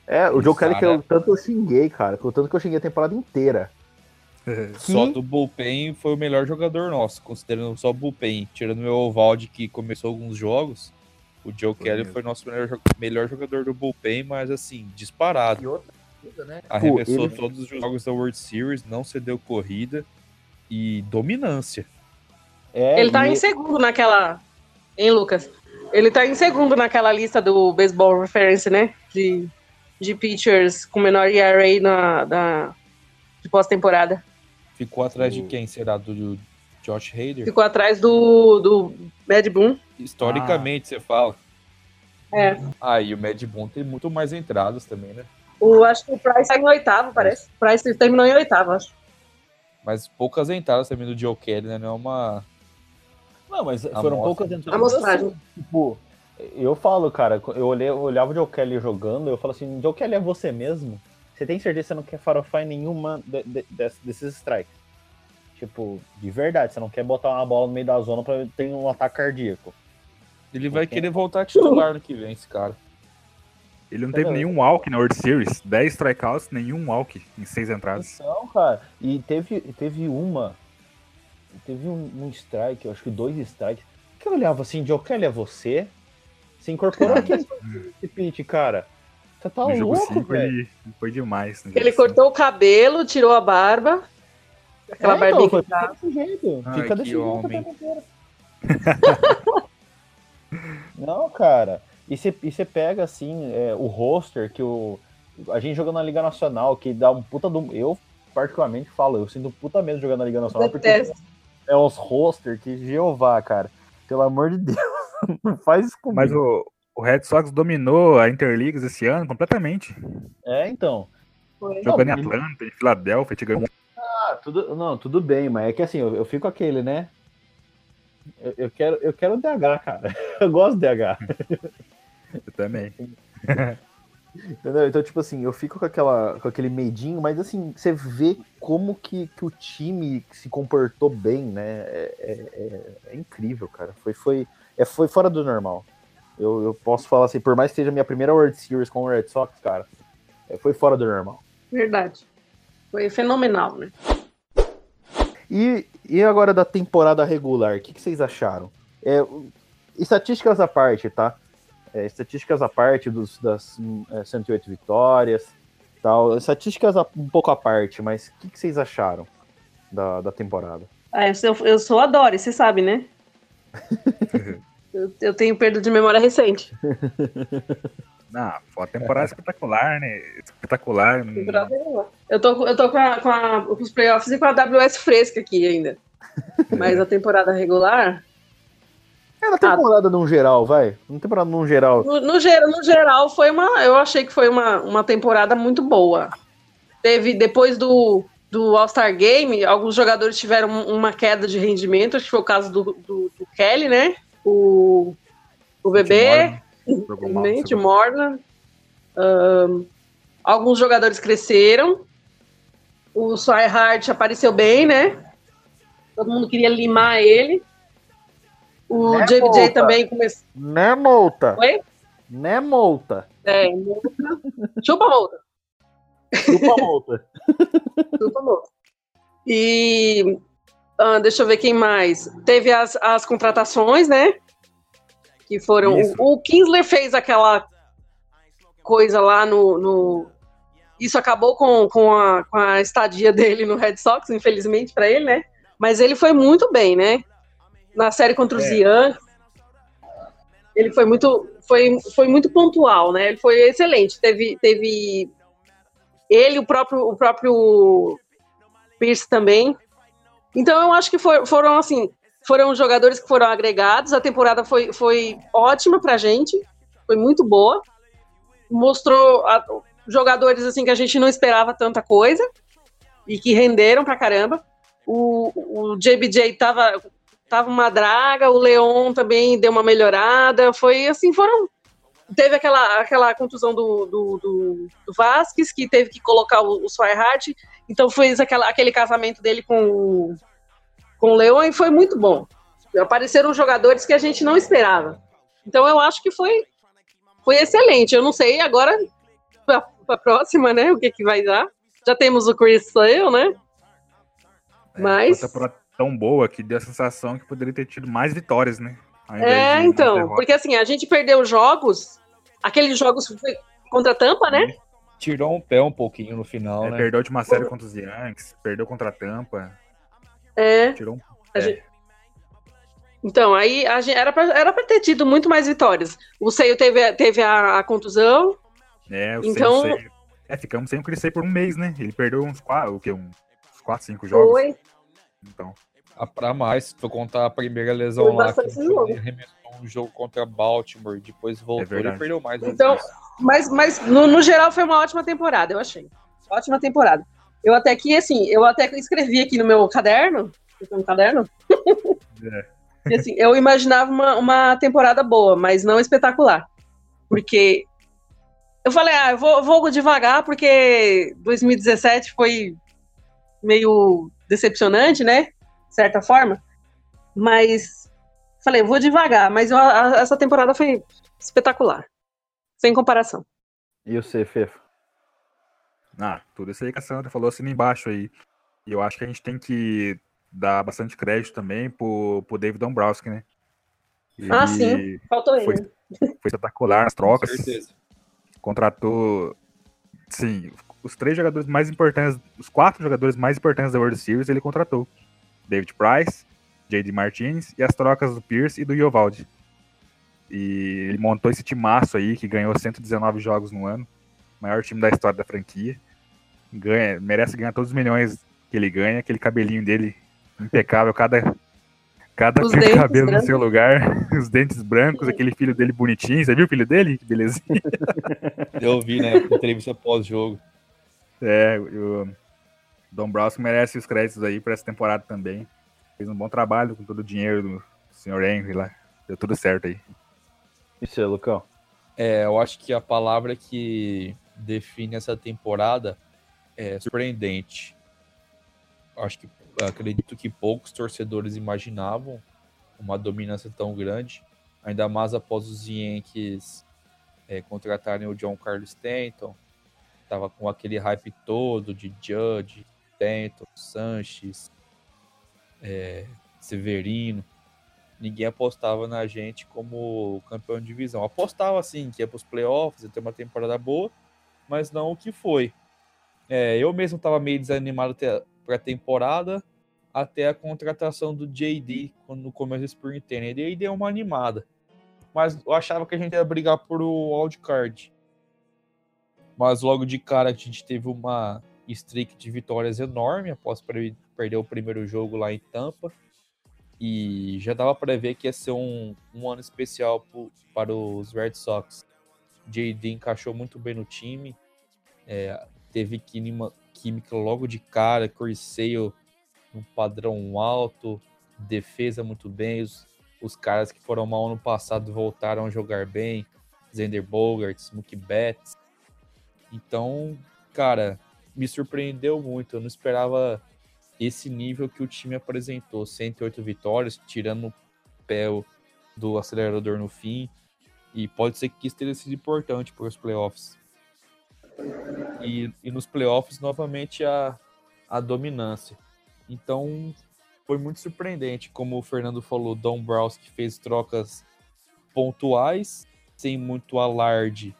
É, o Joe Kelly que eu, tanto eu xinguei, cara. eu- Tanto que eu xinguei a temporada inteira. Só do bullpen foi o melhor jogador nosso, considerando só o bullpen. Tirando o Evaldi, que começou alguns jogos, o Joe Foi Kelly mesmo. foi nosso melhor, melhor jogador do bullpen, mas assim, disparado. E outra coisa, né? Arremessou ele- todos os jogos da World Series, não cedeu corrida e dominância. É, Ele tá e- em segundo naquela. Hein, Lucas? Ele tá em segundo naquela lista do Baseball Reference, né? De, de pitchers com menor ERA na, da, de pós-temporada. Ficou atrás de O- quem? Será? Do Josh Hader? Ficou atrás do, do Mad Boom. Historicamente, você fala. É. Ah, e o Mad Boom tem muito mais entradas também, né? O, acho que o Price tá em oitavo, parece. O Price terminou em oitavo, acho. Mas poucas entradas também do Joe Kelly, né? Não é uma. Não, mas Amostra. foram poucas entradas. Amostragem. Tipo, eu falo, cara, eu, olhei, eu olhava o Joe Kelly jogando, eu falo assim, Joe Kelly é você mesmo? Você tem certeza que você não quer farofar em nenhuma de- de- des- desses strikes? Tipo, de verdade, você não quer botar uma bola no meio da zona pra ter um ataque cardíaco. Ele vai querer voltar titular no que vem, esse cara. Ele não teve nenhum walk na World Series. 10 strikeouts, nenhum walk em 6 entradas. Então, cara, e teve, teve uma. Teve um, um strike, eu acho que dois strikes. Que eu olhava assim, Joe Kelly é você? Se incorporou aqui esse pitch, cara. Você tá no jogo louco, 5 velho. ele foi demais. no Ele cinco. cortou o cabelo, tirou a barba. Aquela É, barbinha então, que tá. fica desse jeito. Ai, Fica desse jeito inteiro. Não, cara. E você pega, assim, é, o roster que o. A gente jogando na Liga Nacional, que dá um puta do. Eu, particularmente, falo, eu sinto um puta medo jogando na Liga Nacional, porque Detesto. é uns roster que Jeová, cara. Pelo amor de Deus, não faz isso comigo. Mas o, o Red Sox dominou a Interligas esse ano completamente. É, então. Foi. Jogando em ele- Atlanta, em Filadélfia, te ganhou. Ah, tudo, não, tudo bem, mas é que assim, eu, eu fico aquele, né? Eu, eu quero, eu quero DH, cara. Eu gosto de DH. Eu também. Entendeu? Então, tipo assim, eu fico com, aquela, com aquele medinho, mas assim, você vê como que, que o time se comportou bem, né? É, é- é- é incrível, cara. Foi, foi, é, foi fora do normal. Eu, eu posso falar assim, por mais que seja a minha primeira World Series com o Red Sox, cara, é, foi fora do normal. Verdade. Foi fenomenal, né? E, e agora da temporada regular, o que, que vocês acharam? É, estatísticas à parte, tá? É, estatísticas à parte dos, das hum, é, 108 vitórias, tal. Estatísticas a- um pouco à parte, mas o que, que vocês acharam da, da temporada? Ah, eu, sou- eu sou a Dory, você sabe, né? eu, eu tenho perda de memória recente. Ah, foi uma temporada espetacular, né? Espetacular. Eu tô, eu tô com, a- com, a- com os playoffs e com a AWS fresca aqui ainda. Mas a temporada regular, É na temporada num geral, vai? Na temporada num geral. no, no, no geral, foi uma. Eu achei que foi uma, uma temporada muito boa. teve depois do, do All-Star Game, alguns jogadores tiveram uma queda de rendimento, acho que foi o caso do, do, do Kelly, né? O, o bebê, infelizmente, Morna. Um, alguns jogadores cresceram. O Swihart apareceu bem, né? Todo mundo queria limar ele. O Né, JBJ Volta? também começou. Né, Molta? Oi? Né, Molta? É, chupa multa. Chupa Molta. Chupa multa. E ah, deixa eu ver quem mais. Teve as, as contratações, né? Que foram. Isso. O, o Kinsler fez aquela coisa lá no. no- isso acabou com, com, a, com a estadia dele no Red Sox, infelizmente para ele, né? Mas ele foi muito bem, né? Na série contra os É. Yankees. Ele foi muito, foi, foi muito pontual, né? Ele foi excelente. Teve, teve ele, o próprio, o próprio Pierce também. Então eu acho que for- foram assim, foram jogadores que foram agregados. A temporada foi, foi ótima pra gente, foi muito boa. Mostrou a- jogadores assim que a gente não esperava tanta coisa e que renderam pra caramba. O, o JBJ tava, tava uma draga, o Leon também deu uma melhorada. Foi assim, foram. Teve aquela, aquela contusão do, do, do, do Vasquez, que teve que colocar o, o Swihart, então fez aquela, aquele casamento dele com, o- com o Leon e foi muito bom. Apareceram jogadores que a gente não esperava. Então eu acho que foi, foi excelente. Eu não sei agora para a próxima, né? O que, que vai dar. Já temos o Chris Sale, né? É, Mas- tão boa que deu a sensação que poderia ter tido mais vitórias, né? É, de então, porque assim, a gente perdeu jogos, aqueles jogos foi contra a Tampa, né? Tirou um pé um pouquinho no final, É, né? Perdeu a última série contra os Yankees, perdeu contra a Tampa, É. tirou um. A É. gente- Então, aí a gente, era, pra, era pra ter tido muito mais vitórias. O Seio teve, teve a, a contusão, É, o Então- Sensei- É, ficamos sem o Crescer por um mês, né? Ele perdeu uns quatro, o quê? Uns 4, 5 jogos. foi. Então, A pra mais, se for contar a primeira lesão Foi lá, que ele arremessou um jogo contra Baltimore, depois voltou, ele verdade. perdeu mais. Então, mas, mas no, no geral foi uma ótima temporada, eu achei. Ótima temporada. Eu até que, assim, eu até escrevi aqui no meu caderno, um caderno, É. que, assim, eu imaginava uma, uma temporada boa, mas não espetacular. Porque eu falei, ah, eu vou, vou devagar, porque 2017 foi meio decepcionante, né? De certa forma. Mas falei, vou devagar, mas eu- a- essa temporada foi espetacular. Sem comparação. E o C, Fefo? ah, tudo isso aí que a Sandra falou assim embaixo aí. E eu acho que a gente tem que dar bastante crédito também pro, pro David Dombrowski, né? Ah, Ele sim. Faltou ele. Foi, foi espetacular nas Com trocas. certeza. contratou, sim, os três jogadores mais importantes, os quatro jogadores mais importantes da World Series ele contratou. David Price, J.D. Martinez e as trocas do Pierce e do Yovaldi. E ele montou esse timaço aí que ganhou 119 jogos no ano, maior time da história da franquia. Ganha, merece ganhar todos os milhões que ele ganha, aquele cabelinho dele impecável, cada cada Os cabelo no brancos. seu lugar, os dentes brancos, aquele filho dele bonitinho, você viu o filho dele? Que belezinha. Eu vi, né? Entrevista pós-jogo. É, o Dombrowski merece os créditos aí para essa temporada também. Fez um bom trabalho com todo o dinheiro do Sr. Henry lá. Deu tudo certo aí. E você, Lucão? É, eu acho que a palavra que define essa temporada é surpreendente. Acho que acredito que poucos torcedores imaginavam uma dominância tão grande, ainda mais após os Yankees é, contratarem o John Carlos Stanton. Tava com aquele hype todo de Judge, Stanton, Sanches, é, Severino. Ninguém apostava na gente como campeão de divisão. Apostava assim que ia para os playoffs, ia ter uma temporada boa, mas não o que foi. É, eu mesmo estava meio desanimado para a temporada, até a contratação do JD quando no começo do Spring Training. Ele deu uma animada. Mas eu achava que a gente ia brigar por o wildcard. Mas logo de cara a gente teve uma streak de vitórias enorme após per- perder o primeiro jogo lá em Tampa. E já dava para ver que ia ser um, um ano especial pro- para os Red Sox. JD encaixou muito bem no time. É, teve que nima- química logo de cara, Corey Sale um padrão alto, defesa muito bem, os, os caras que foram mal ano passado voltaram a jogar bem, Zender Bogarts, Mookie Betts. Então, cara, me surpreendeu muito. Eu não esperava esse nível que o time apresentou. 108 vitórias, tirando o pé do acelerador no fim. E pode ser que isso tenha sido importante para os playoffs. E, e nos playoffs, novamente, a, a dominância. Então, foi muito surpreendente. Como o Fernando falou, Don que fez trocas pontuais, sem muito alarde,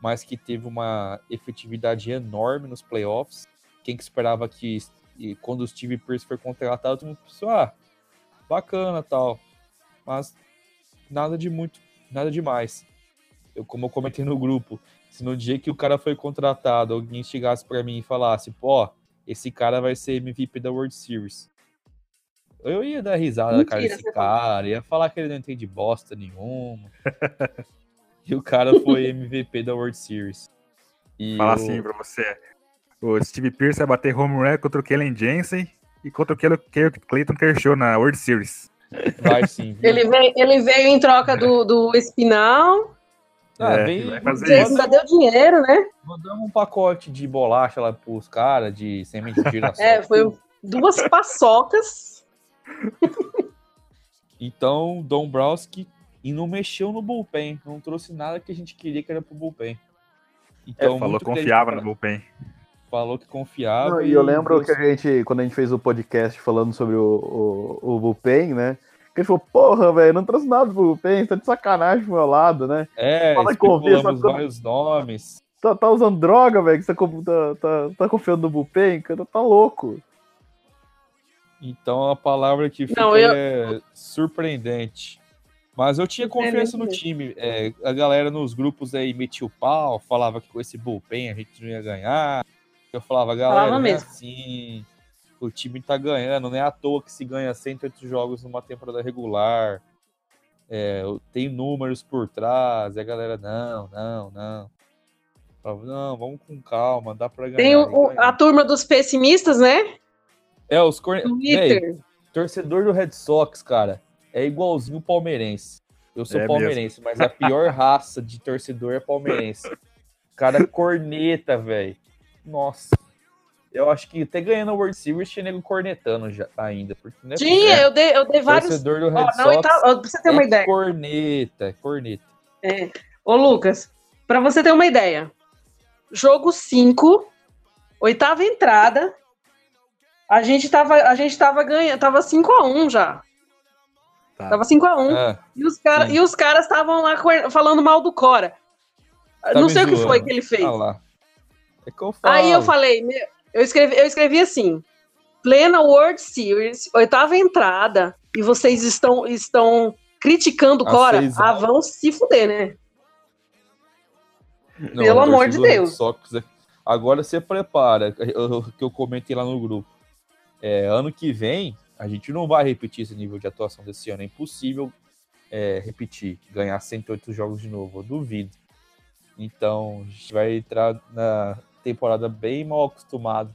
mas que teve uma efetividade enorme nos playoffs. Quem que esperava que quando o Steve Pierce foi contratado, todo mundo pensou, ah, bacana tal. Mas nada de muito, nada demais. Eu, como eu comentei no grupo, se no dia que o cara foi contratado, alguém chegasse para mim e falasse, pô, esse cara vai ser MVP da World Series. Eu ia dar risada Mentira, cara desse cara, ia falar que ele não entende bosta nenhuma. e o cara foi MVP da World Series. E Fala assim pra você. O Steve Pierce vai bater home run contra o Kellen Jensen e contra o Clayton Kershaw na World Series. Vai sim. Ele veio, ele veio em troca do, do Espinal. Ah, é, vai fazer isso. Ainda deu dinheiro, né? Mandamos um pacote de bolacha lá pros caras, de semente de girassol. é, foi duas paçocas. então, Dom Browski e não mexeu no bullpen. Não trouxe nada que a gente queria que era pro bullpen. Então, é, falou que confiava no bullpen falou que confiava. Não, e eu lembro que a gente, quando a gente fez o podcast falando sobre o, o, o Bullpen, né? Que ele falou, porra, velho, não trouxe nada pro Bullpen, tá de sacanagem pro meu lado, né? É, Fala especulamos vários nomes. Tá, tá usando droga, velho, que você tá, tá, tá, tá confiando no Bullpen, cara, tá louco. Então a palavra que fica não, eu... é surpreendente. Mas eu tinha confiança no time. É, a galera nos grupos aí metia o pau, falava que com esse bullpen a gente não ia ganhar. Eu falava, galera, falava é assim, o time tá ganhando, não é à toa que se ganha 108 jogos numa temporada regular. É, tem números por trás, e a galera, não, não, não. Falava, não, vamos com calma, dá pra ganhar. Tem o, a turma dos pessimistas, né? É, os cor... Véi, torcedor do Red Sox, cara, é igualzinho o palmeirense. Eu sou é palmeirense, mesmo. mas a pior raça de torcedor é palmeirense. Cara corneta, velho. Nossa. Eu acho que até ganhando a World Series tinha nego cornetando já ainda. Porque, né, tinha, é, eu dei, eu dei vários. Torcedor do Red oh, Sox. Tá, pra você ter uma é ideia. Corneta, é corneta. É. Ô, Lucas, pra você ter uma ideia. Jogo 5, oitava entrada. A gente tava, a gente tava ganhando, tava 5x1 já. Tá. Tava 5x1. É, e, os cara, e os caras estavam lá falando mal do Cora. Tá Não sei zoando. o que foi que ele fez. Ah. É que eu. Aí eu falei, eu escrevi, eu escrevi assim: plena World Series, oitava entrada, e vocês estão, estão criticando o Cora. Ah, vão se fuder, né? Não, Pelo amor de Deus. Sox, agora você prepara, que eu comentei lá no grupo. É, ano que vem, a gente não vai repetir esse nível de atuação desse ano. É impossível é, repetir, ganhar 108 jogos de novo. Eu duvido. Então, a gente vai entrar na, temporada bem mal acostumado.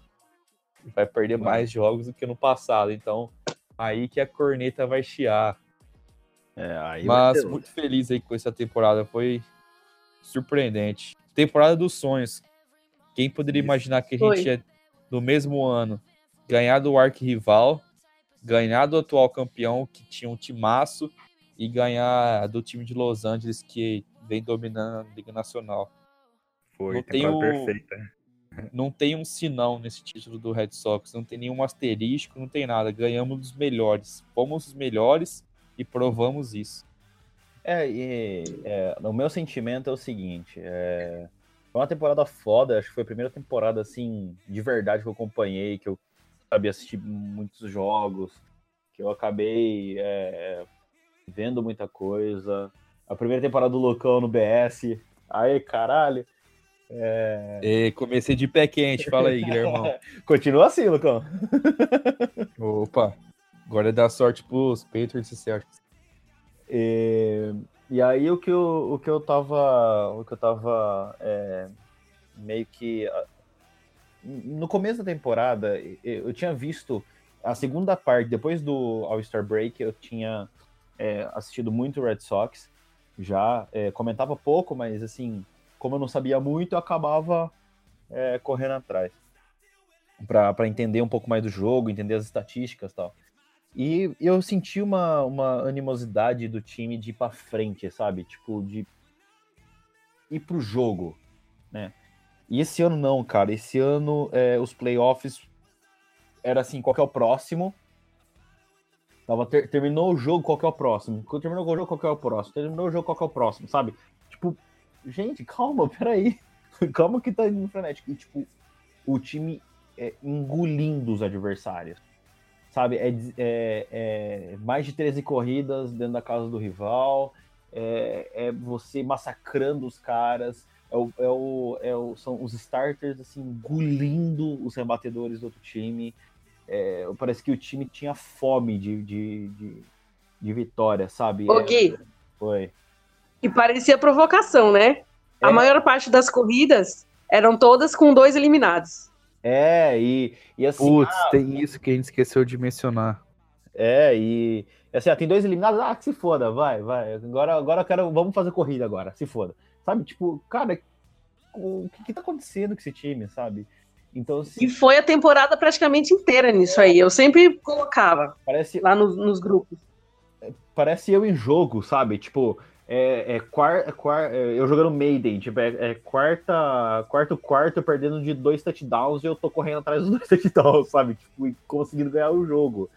Vai perder mais jogos do que no passado. Então, aí que a corneta vai chiar. É, Mas muito feliz aí com essa temporada. Foi surpreendente. Temporada dos sonhos. Quem poderia Isso. imaginar que a gente ia, no mesmo ano, ganhar do arquirrival, ganhar do atual campeão, que tinha um timaço, e ganhar do time de Los Angeles, que vem dominando a Liga Nacional. Foi, não tem o, perfeita. Não tem um sinão nesse título do Red Sox, não tem nenhum asterisco, não tem nada. Ganhamos dos melhores. Fomos os melhores e provamos isso. É, e é, o meu sentimento é o seguinte: é, foi uma temporada foda, acho que foi a primeira temporada assim, de verdade que eu acompanhei, que eu sabia assistir muitos jogos, que eu acabei é, vendo muita coisa. A primeira temporada do Loucão no BS. Aí, caralho. É... E comecei de pé quente, fala aí, Guilherme. Continua assim, Lucão. Opa, agora é dar sorte pros Patriots e Celtics. E, e aí o que eu, o que eu tava, o que eu tava é, meio que no começo da temporada, eu tinha visto a segunda parte, depois do All-Star Break, eu tinha é, assistido muito Red Sox, já é, comentava pouco, mas assim, como eu não sabia muito, eu acabava é, correndo atrás para entender um pouco mais do jogo, entender as estatísticas tal. E eu senti uma, uma animosidade do time de ir pra frente, sabe? Tipo, de ir pro jogo, né? E esse ano não, cara. Esse ano é, os playoffs era assim, qual que é o próximo? Tava ter- terminou o jogo, qual que é o próximo? Terminou o jogo, qual que é o próximo? Terminou o jogo, qual que é o próximo, sabe? Tipo, gente, calma, peraí. calma que tá indo frenético. E, tipo, o time é, engolindo os adversários. Sabe? É, é- é mais de 13 corridas dentro da casa do rival. É, é você massacrando os caras. É o, é o- é o- são os starters assim, engolindo os rebatedores do outro time. É, parece que o time tinha fome de, de, de, de vitória, sabe? Ô, É, Gui, foi. e parecia provocação, né? A É. maior parte das corridas eram todas com dois eliminados. É, e, e assim, Putz, tem isso que a gente esqueceu de mencionar. É, e assim, ó, tem dois eliminados, ah, que se foda, vai, vai. Agora, agora eu quero, vamos fazer corrida agora, se foda. Sabe, tipo, cara, o que que tá acontecendo com esse time, sabe? Então, assim, E foi a temporada praticamente inteira nisso aí. Eu sempre colocava parece, lá nos, nos grupos. parece eu em jogo, sabe? Tipo, é, é, quar, é quar- é, eu jogando Maiden, tipo, é, é quarta, quarto, quarto, perdendo de dois touchdowns e eu tô correndo atrás dos dois touchdowns, sabe? Tipo, e conseguindo ganhar o jogo.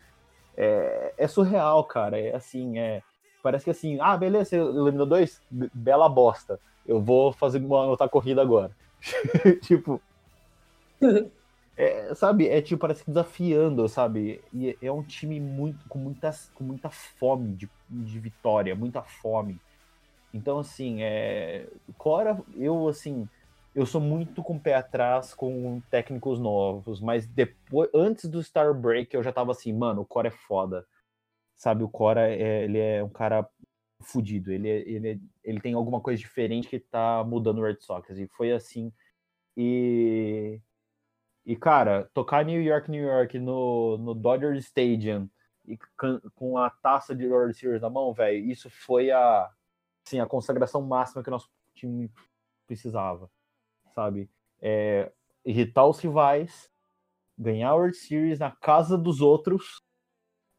É, é surreal, cara. É assim, é. Parece que assim, ah, beleza, você eliminou dois, bela bosta. Eu vou fazer uma outra corrida agora. tipo. É, sabe, é tipo, parece que desafiando, sabe? E é um time muito, com, muita, com muita fome de, de vitória, muita fome. Então, assim, é. Cora, eu, assim, eu sou muito com o pé atrás com técnicos novos, mas depois, antes do Star Break, eu já tava assim, mano, o Cora é foda. Sabe, o Cora, é, ele é um cara fudido, ele, é- ele, é- ele tem alguma coisa diferente que tá mudando o Red Sox, e foi assim. E. E, cara, tocar New York, New York no, no Dodger Stadium e com a taça de World Series na mão, velho, isso foi a, assim, a consagração máxima que o nosso time precisava, sabe? É, irritar os rivais, ganhar a World Series na casa dos outros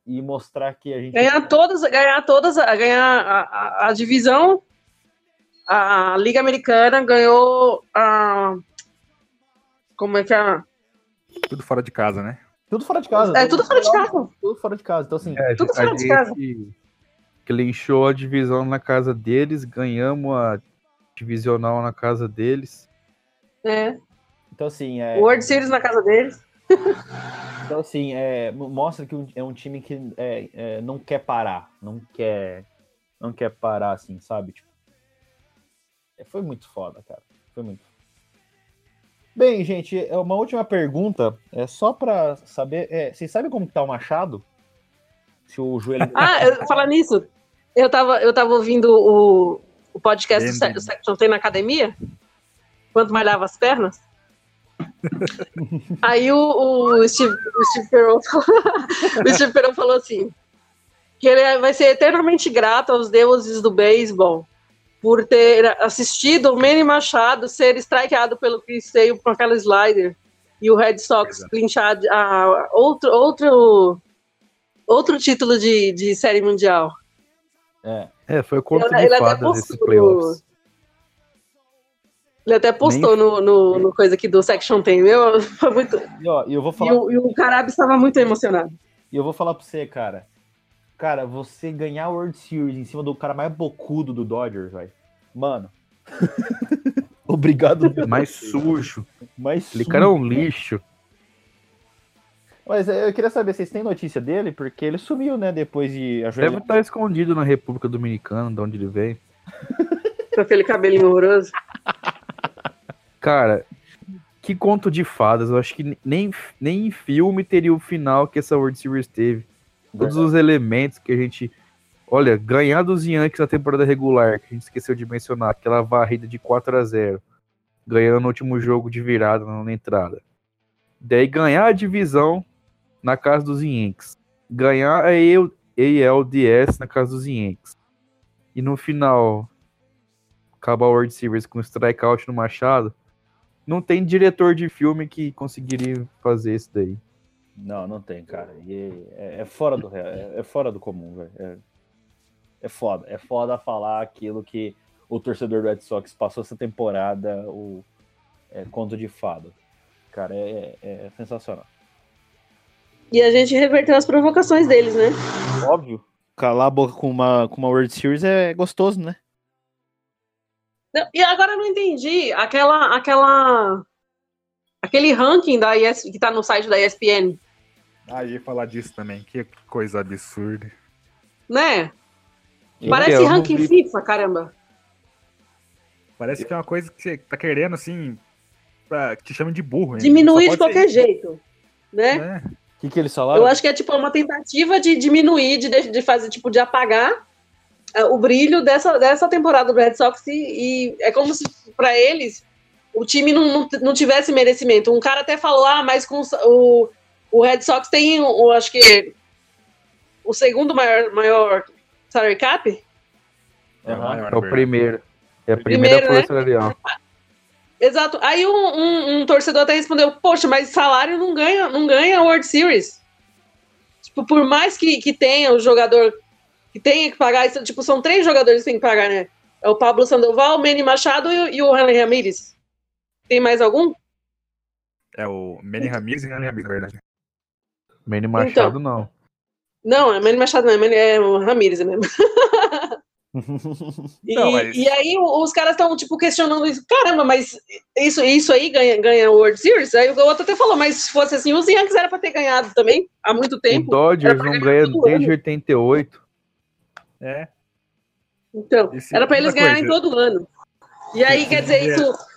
e mostrar que a gente. Ganhar todas, ganhar todas, ganhar a, a, a divisão, a Liga Americana ganhou a. Como é que é? Tudo fora de casa, né? Tudo fora de casa. É tudo fora de casa. Tudo fora de casa. Então, assim, É, Tudo a fora de casa. clinchou a divisão na casa deles, ganhamos a divisional na casa deles. É. então, assim é, World Series na casa deles. Então, assim, é, mo- mostra que é um time que é, é, não quer parar, não quer, não quer parar, assim, sabe? Tipo, é, foi muito foda, cara. Foi muito. Bem, gente, é uma última pergunta, é só pra saber, é, vocês sabem como que tá o Machado? Se o joelho Ah, eu, falar nisso, eu tava, eu tava ouvindo o, o podcast do Se- Entendi. do Section Tem na academia, enquanto malhava as pernas. Aí o, o Steve, o Steve Perron falou, o Steve Perron falou assim, que ele vai ser eternamente grato aos deuses do beisebol por ter assistido o Manny Machado ser strikeado pelo Chris Sale com aquela slider e o Red Sox Exato. clinchar a, outro, outro, outro título de, de série mundial. é, É, foi o conto Ele- de ele fadas playoffs. Ele até postou no, no, no coisa aqui do Section Tem, meu, foi muito... e, ó, e eu vou E falar, o, e o Carab estava muito emocionado. e eu vou falar pra você, cara. Cara, você ganhar a World Series em cima do cara mais bocudo do Dodgers, velho. Mano. Obrigado. Mais sujo. Mais Aquele cara é um lixo. Mas é, eu queria saber, vocês têm notícia dele? Porque ele sumiu, né, depois de Deve ajoelhar. estar escondido na República Dominicana, de onde ele veio. Com aquele cabelinho horroroso. Cara, que conto de fadas. Eu acho que nem, nem em filme teria o final que essa World Series teve. Todos os elementos que a gente. Olha, ganhar dos Yankees na temporada regular, que a gente esqueceu de mencionar, aquela varrida de 4 a 0 ganhando no último jogo de virada na entrada. Daí ganhar a divisão na casa dos Yankees. Ganhar a AL ALDS na casa dos Yankees. E no final, acabar o World Series com strikeout no Machado. Não tem diretor de filme que conseguiria fazer isso daí. Não, não tem, cara. E é, é fora do real, é, é fora do comum, velho. É, é foda. É foda falar aquilo que o torcedor do Red Sox passou essa temporada, o é, conto de fada. Cara, é, é- é sensacional. E a gente reverteu as provocações deles, né? Óbvio. Calar a boca com uma, com uma World Series é gostoso, né? E agora eu não entendi aquela, aquela, aquele ranking da ES, que tá no site da ESPN, Ah, ia falar disso também. Que coisa absurda. né? Parece ranking vi. FIFA, caramba. Parece que é uma coisa que você tá querendo, assim, pra, que te chamem de burro. hein? Diminuir de qualquer ser jeito, né? O que, que eles falaram? Eu acho que é tipo uma tentativa de diminuir, de, de fazer, tipo, de apagar é, o brilho dessa, dessa temporada do Red Sox e, e é como se para eles o time não, não, não tivesse merecimento. Um cara até falou, ah, mas com o, o Red Sox tem, o, acho que o segundo maior, maior salary cap. É, É o primeiro. É a primeira Primeiro, né? força salarial. Exato. Aí um, um- um torcedor até respondeu, poxa, mas salário não ganha, não ganha World Series. Tipo, por mais que, que tenha o jogador que tenha que pagar, isso, tipo, são três jogadores que tem que pagar, né? É o Pablo Sandoval, o Manny Machado e, o- e o Henry Ramirez. Tem mais algum? É o Manny Ramirez e Manny Ramirez, na verdade. Manny Machado Então. não. Não, é Manny Machado, não, é, Manny, é o Ramirez mesmo. E, Não, mas- e aí o- os caras estão, tipo, questionando isso. Caramba, mas isso, isso aí ganha, ganha World Series? Aí o outro até falou, mas se fosse assim, os Yankees era pra ter ganhado também, há muito O tempo. Dodgers Era pra não ganha desde ano. 88. É. Então, Esse- era pra eles ganharem coisa. todo ano. E aí, quer dizer, dinheiro- isso.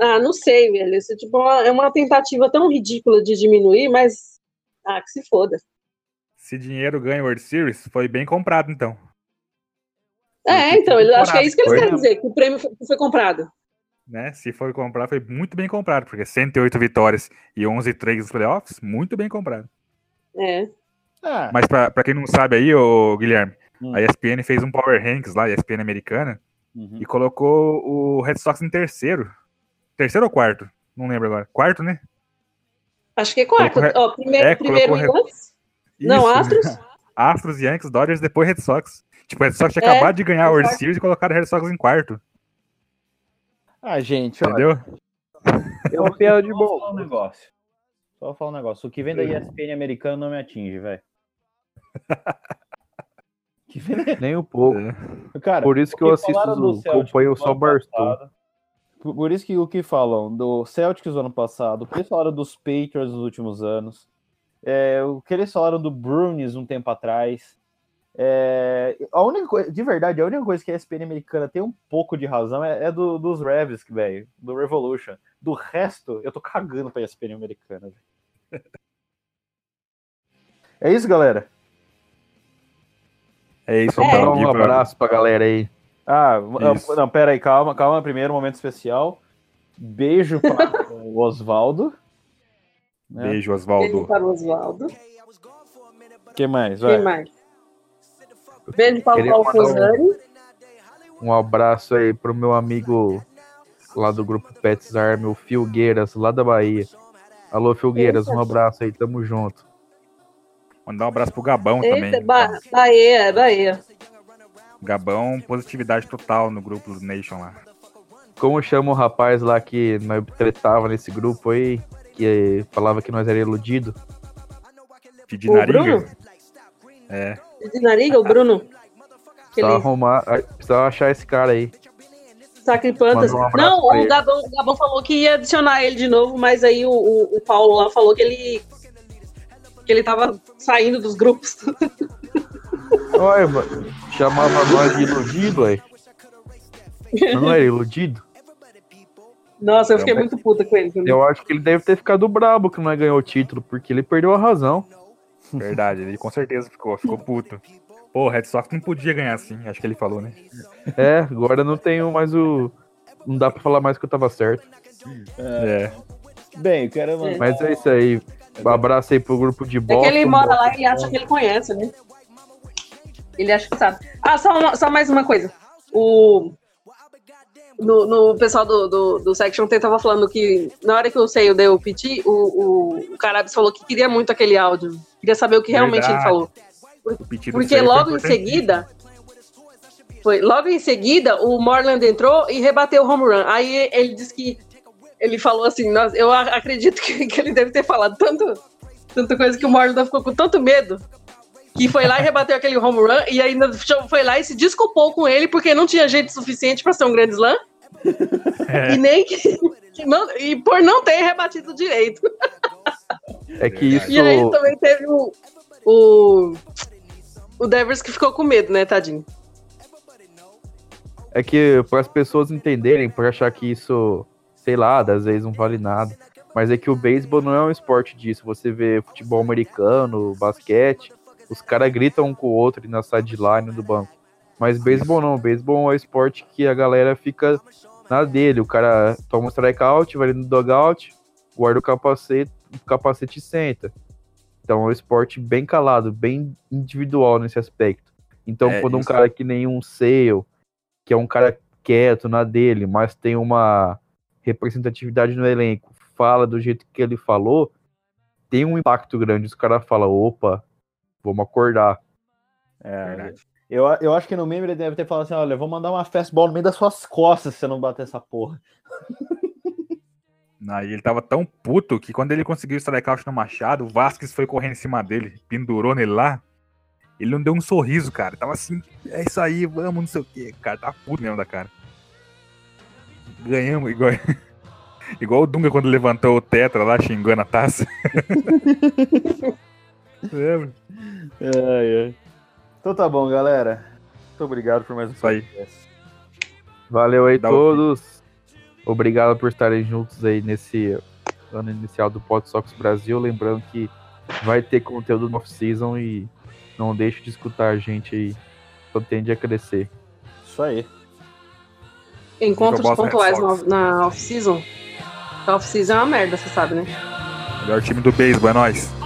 Ah, não sei, velho. Isso tipo, é uma tentativa tão ridícula de diminuir, mas. Ah, que se foda. Se dinheiro ganha World Series, foi bem comprado, então. É, Foi então, eu acho que é isso que eles Foi querem dizer, que o prêmio foi, comprado. Né? Se foi comprar, foi muito bem comprado, porque 108 vitórias e 11 trades nos playoffs, muito bem comprado. É. Ah, Mas pra, pra quem não sabe aí, ô Guilherme, Hum. a ESPN fez um Power Rankings lá, a ESPN americana, uhum. e colocou o Red Sox em terceiro. Terceiro ou quarto? Não lembro agora. Quarto, né? Acho que é quarto. Colocou- Ó, primeiro, é, primeiro Yankees. Não. Astros. Astros, Yankees, Dodgers, depois Red Sox. Tipo, o Red Sox tinha É, acabado de ganhar a World quarto. Series e colocaram o Red Sox em quarto. Ah, gente, olha, Entendeu? eu vou piada de só bom. falar um negócio. Só falar um negócio. O que vem da ESPN americana não me atinge, velho. Que da- Nem um pouco. É. Cara, Por isso que eu assisto, acompanho só Barstool. passado, Por, por isso que o que falam do Celtics do ano passado, o que eles falaram dos Patriots nos últimos anos, é, o que eles falaram do Bruins um tempo atrás. é, a única coisa, de verdade, a única coisa que a ESPN americana tem um pouco de razão é, é do- dos Revs, velho, do Revolution. Do resto, eu tô cagando pra ESPN americana. velho. É isso, galera. É isso, É. então. Então, um Viva- abraço pra galera aí. Ah, Isso. não, pera aí, calma, calma. Primeiro, momento especial. Beijo para o Oswaldo. né? Beijo, Beijo Oswaldo. para o Oswaldo. O que mais? Vai. Quem mais? Beijo para o Paulo um-. Um abraço aí pro meu amigo lá do grupo Pets Army, o Filgueiras, lá da Bahia. Alô, Filgueiras, um abraço aí, tamo junto. Mandar um abraço pro Gabão Eita, também. ba Bahia, Bahia. Gabão, positividade total no grupo do Nation lá. Como chama o rapaz lá que nós tretava nesse grupo aí, que falava que nós era iludido? Pedir O naringa. Bruno? É. De Nariga, o Bruno. Precisava Aquele arrumar, precisava achar esse cara aí. sacripantas. Um Não, o. Gabão, o Gabão falou que ia adicionar ele de novo, mas aí o, o, o Paulo lá falou que ele que ele tava saindo dos grupos. Olha, mano, chamava nós de iludido, aí. Mas não era iludido? Nossa, eu fiquei muito puta com ele. também. Eu acho que ele deve ter ficado brabo que não ganhou o título, porque ele perdeu a razão. Verdade, ele com certeza ficou, ficou puto. Pô, o Red Sox não podia ganhar assim, acho que ele falou, né? É, agora não tenho mais o. Não dá pra falar mais que eu tava certo. É. Bem, eu quero mandar. Mas é isso aí. Um abraço aí pro grupo de É Boston. que ele mora lá e ele acha que ele conhece, né? Ele acha que sabe. Ah, só, uma- só mais uma coisa. O. No, no pessoal do, do, do Section T tava falando que na hora que eu sei deu o PT, o, o, o Carabs falou que queria muito aquele áudio. Queria saber o que realmente ele Verdade. falou. O pedido Porque é logo em seguida. Foi, logo em seguida, o Morland entrou e rebateu o home run. Aí ele disse que. Ele falou assim: "Nós- eu acredito que, que ele deve ter falado tanto, tanta coisa que o Morland ficou com tanto medo. Que foi lá e rebateu aquele home run. E ainda foi lá e se desculpou com ele porque não tinha gente suficiente para ser um grande slam. É. E nem que. que não- e por não ter rebatido direito. É que isso. E aí também teve o. O, o Devers que ficou com medo, né, tadinho? É que para as pessoas entenderem, por achar que isso, sei lá, às vezes não vale nada. Mas é que o beisebol não é um esporte disso. Você vê futebol americano, basquete, os caras gritam um com o outro na sideline do banco. Mas beisebol não, beisebol é um esporte que a galera fica na dele. O cara toma um strikeout, vai no dugout, guarda o capacete, o capacete e senta. Então é um esporte bem calado, bem individual nesse aspecto. Então, É, quando um isso. cara que nem um Sale, que é um cara quieto na dele, mas tem uma representatividade no elenco, fala do jeito que ele falou, tem um impacto grande. Os caras falam, opa, vamos acordar. É, Verdade. eu, eu acho que no meme ele deve ter falado assim: olha, eu vou mandar uma fastball no meio das suas costas se você não bater essa porra. Aí ele tava tão puto que quando ele conseguiu o strikeout no Machado, o Vasquez foi correndo em cima dele, pendurou nele lá. Ele não deu um sorriso, cara. Tava assim, é isso aí, vamos, não sei o quê. Cara, tá puto mesmo da cara. Ganhamos, igual, igual o Dunga quando levantou o Tetra lá, xingando a taça. Lembra? Ai, ai. Então tá bom, galera. Muito obrigado por mais um podcast. Valeu aí Dá todos. Obrigado por estarem juntos aí nesse ano inicial do Pod Sox Brasil. Lembrando que vai ter conteúdo no off-season e não deixe de escutar a gente aí. Só tende a crescer. Isso aí. Encontros pontuais na, na off-season. A off-season é uma merda, você sabe, né? Melhor time do beisebol, é nóis.